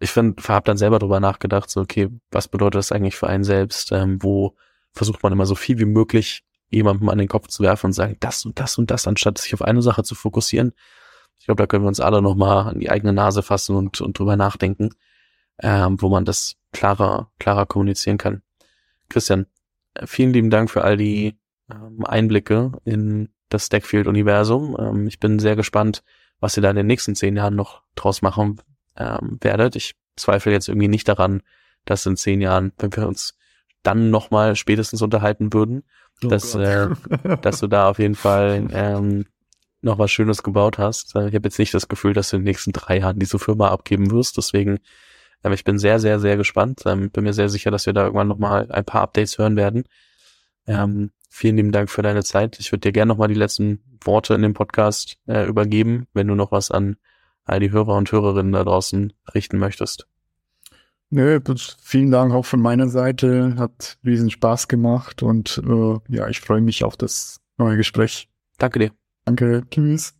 ich habe dann selber drüber nachgedacht, so okay, was bedeutet das eigentlich für einen selbst? Ähm, wo versucht man immer so viel wie möglich jemandem an den Kopf zu werfen und sagen, das und das und das, anstatt sich auf eine Sache zu fokussieren. Ich glaube, da können wir uns alle nochmal an die eigene Nase fassen und, und drüber nachdenken, ähm, wo man das klarer, klarer kommunizieren kann. Christian, vielen lieben Dank für all die ähm, Einblicke in das Stackfield-Universum. Ähm, ich bin sehr gespannt, was ihr da in den nächsten zehn Jahren noch draus machen ähm, werdet. Ich zweifle jetzt irgendwie nicht daran, dass in zehn Jahren, wenn wir uns dann nochmal spätestens unterhalten würden, oh dass, äh, dass du da auf jeden Fall ähm, noch was Schönes gebaut hast. Äh, ich habe jetzt nicht das Gefühl, dass du in den nächsten drei Jahren diese Firma abgeben wirst. Deswegen, ähm, ich bin sehr, sehr, sehr gespannt. Ähm, bin mir sehr sicher, dass wir da irgendwann nochmal ein paar Updates hören werden. Ähm, Vielen lieben Dank für deine Zeit. Ich würde dir gerne nochmal die letzten Worte in dem Podcast äh, übergeben, wenn du noch was an all die Hörer und Hörerinnen da draußen richten möchtest. Nö, vielen Dank auch von meiner Seite. Hat riesen Spaß gemacht und äh, ja, ich freue mich auf das neue Gespräch. Danke dir. Danke. Tschüss.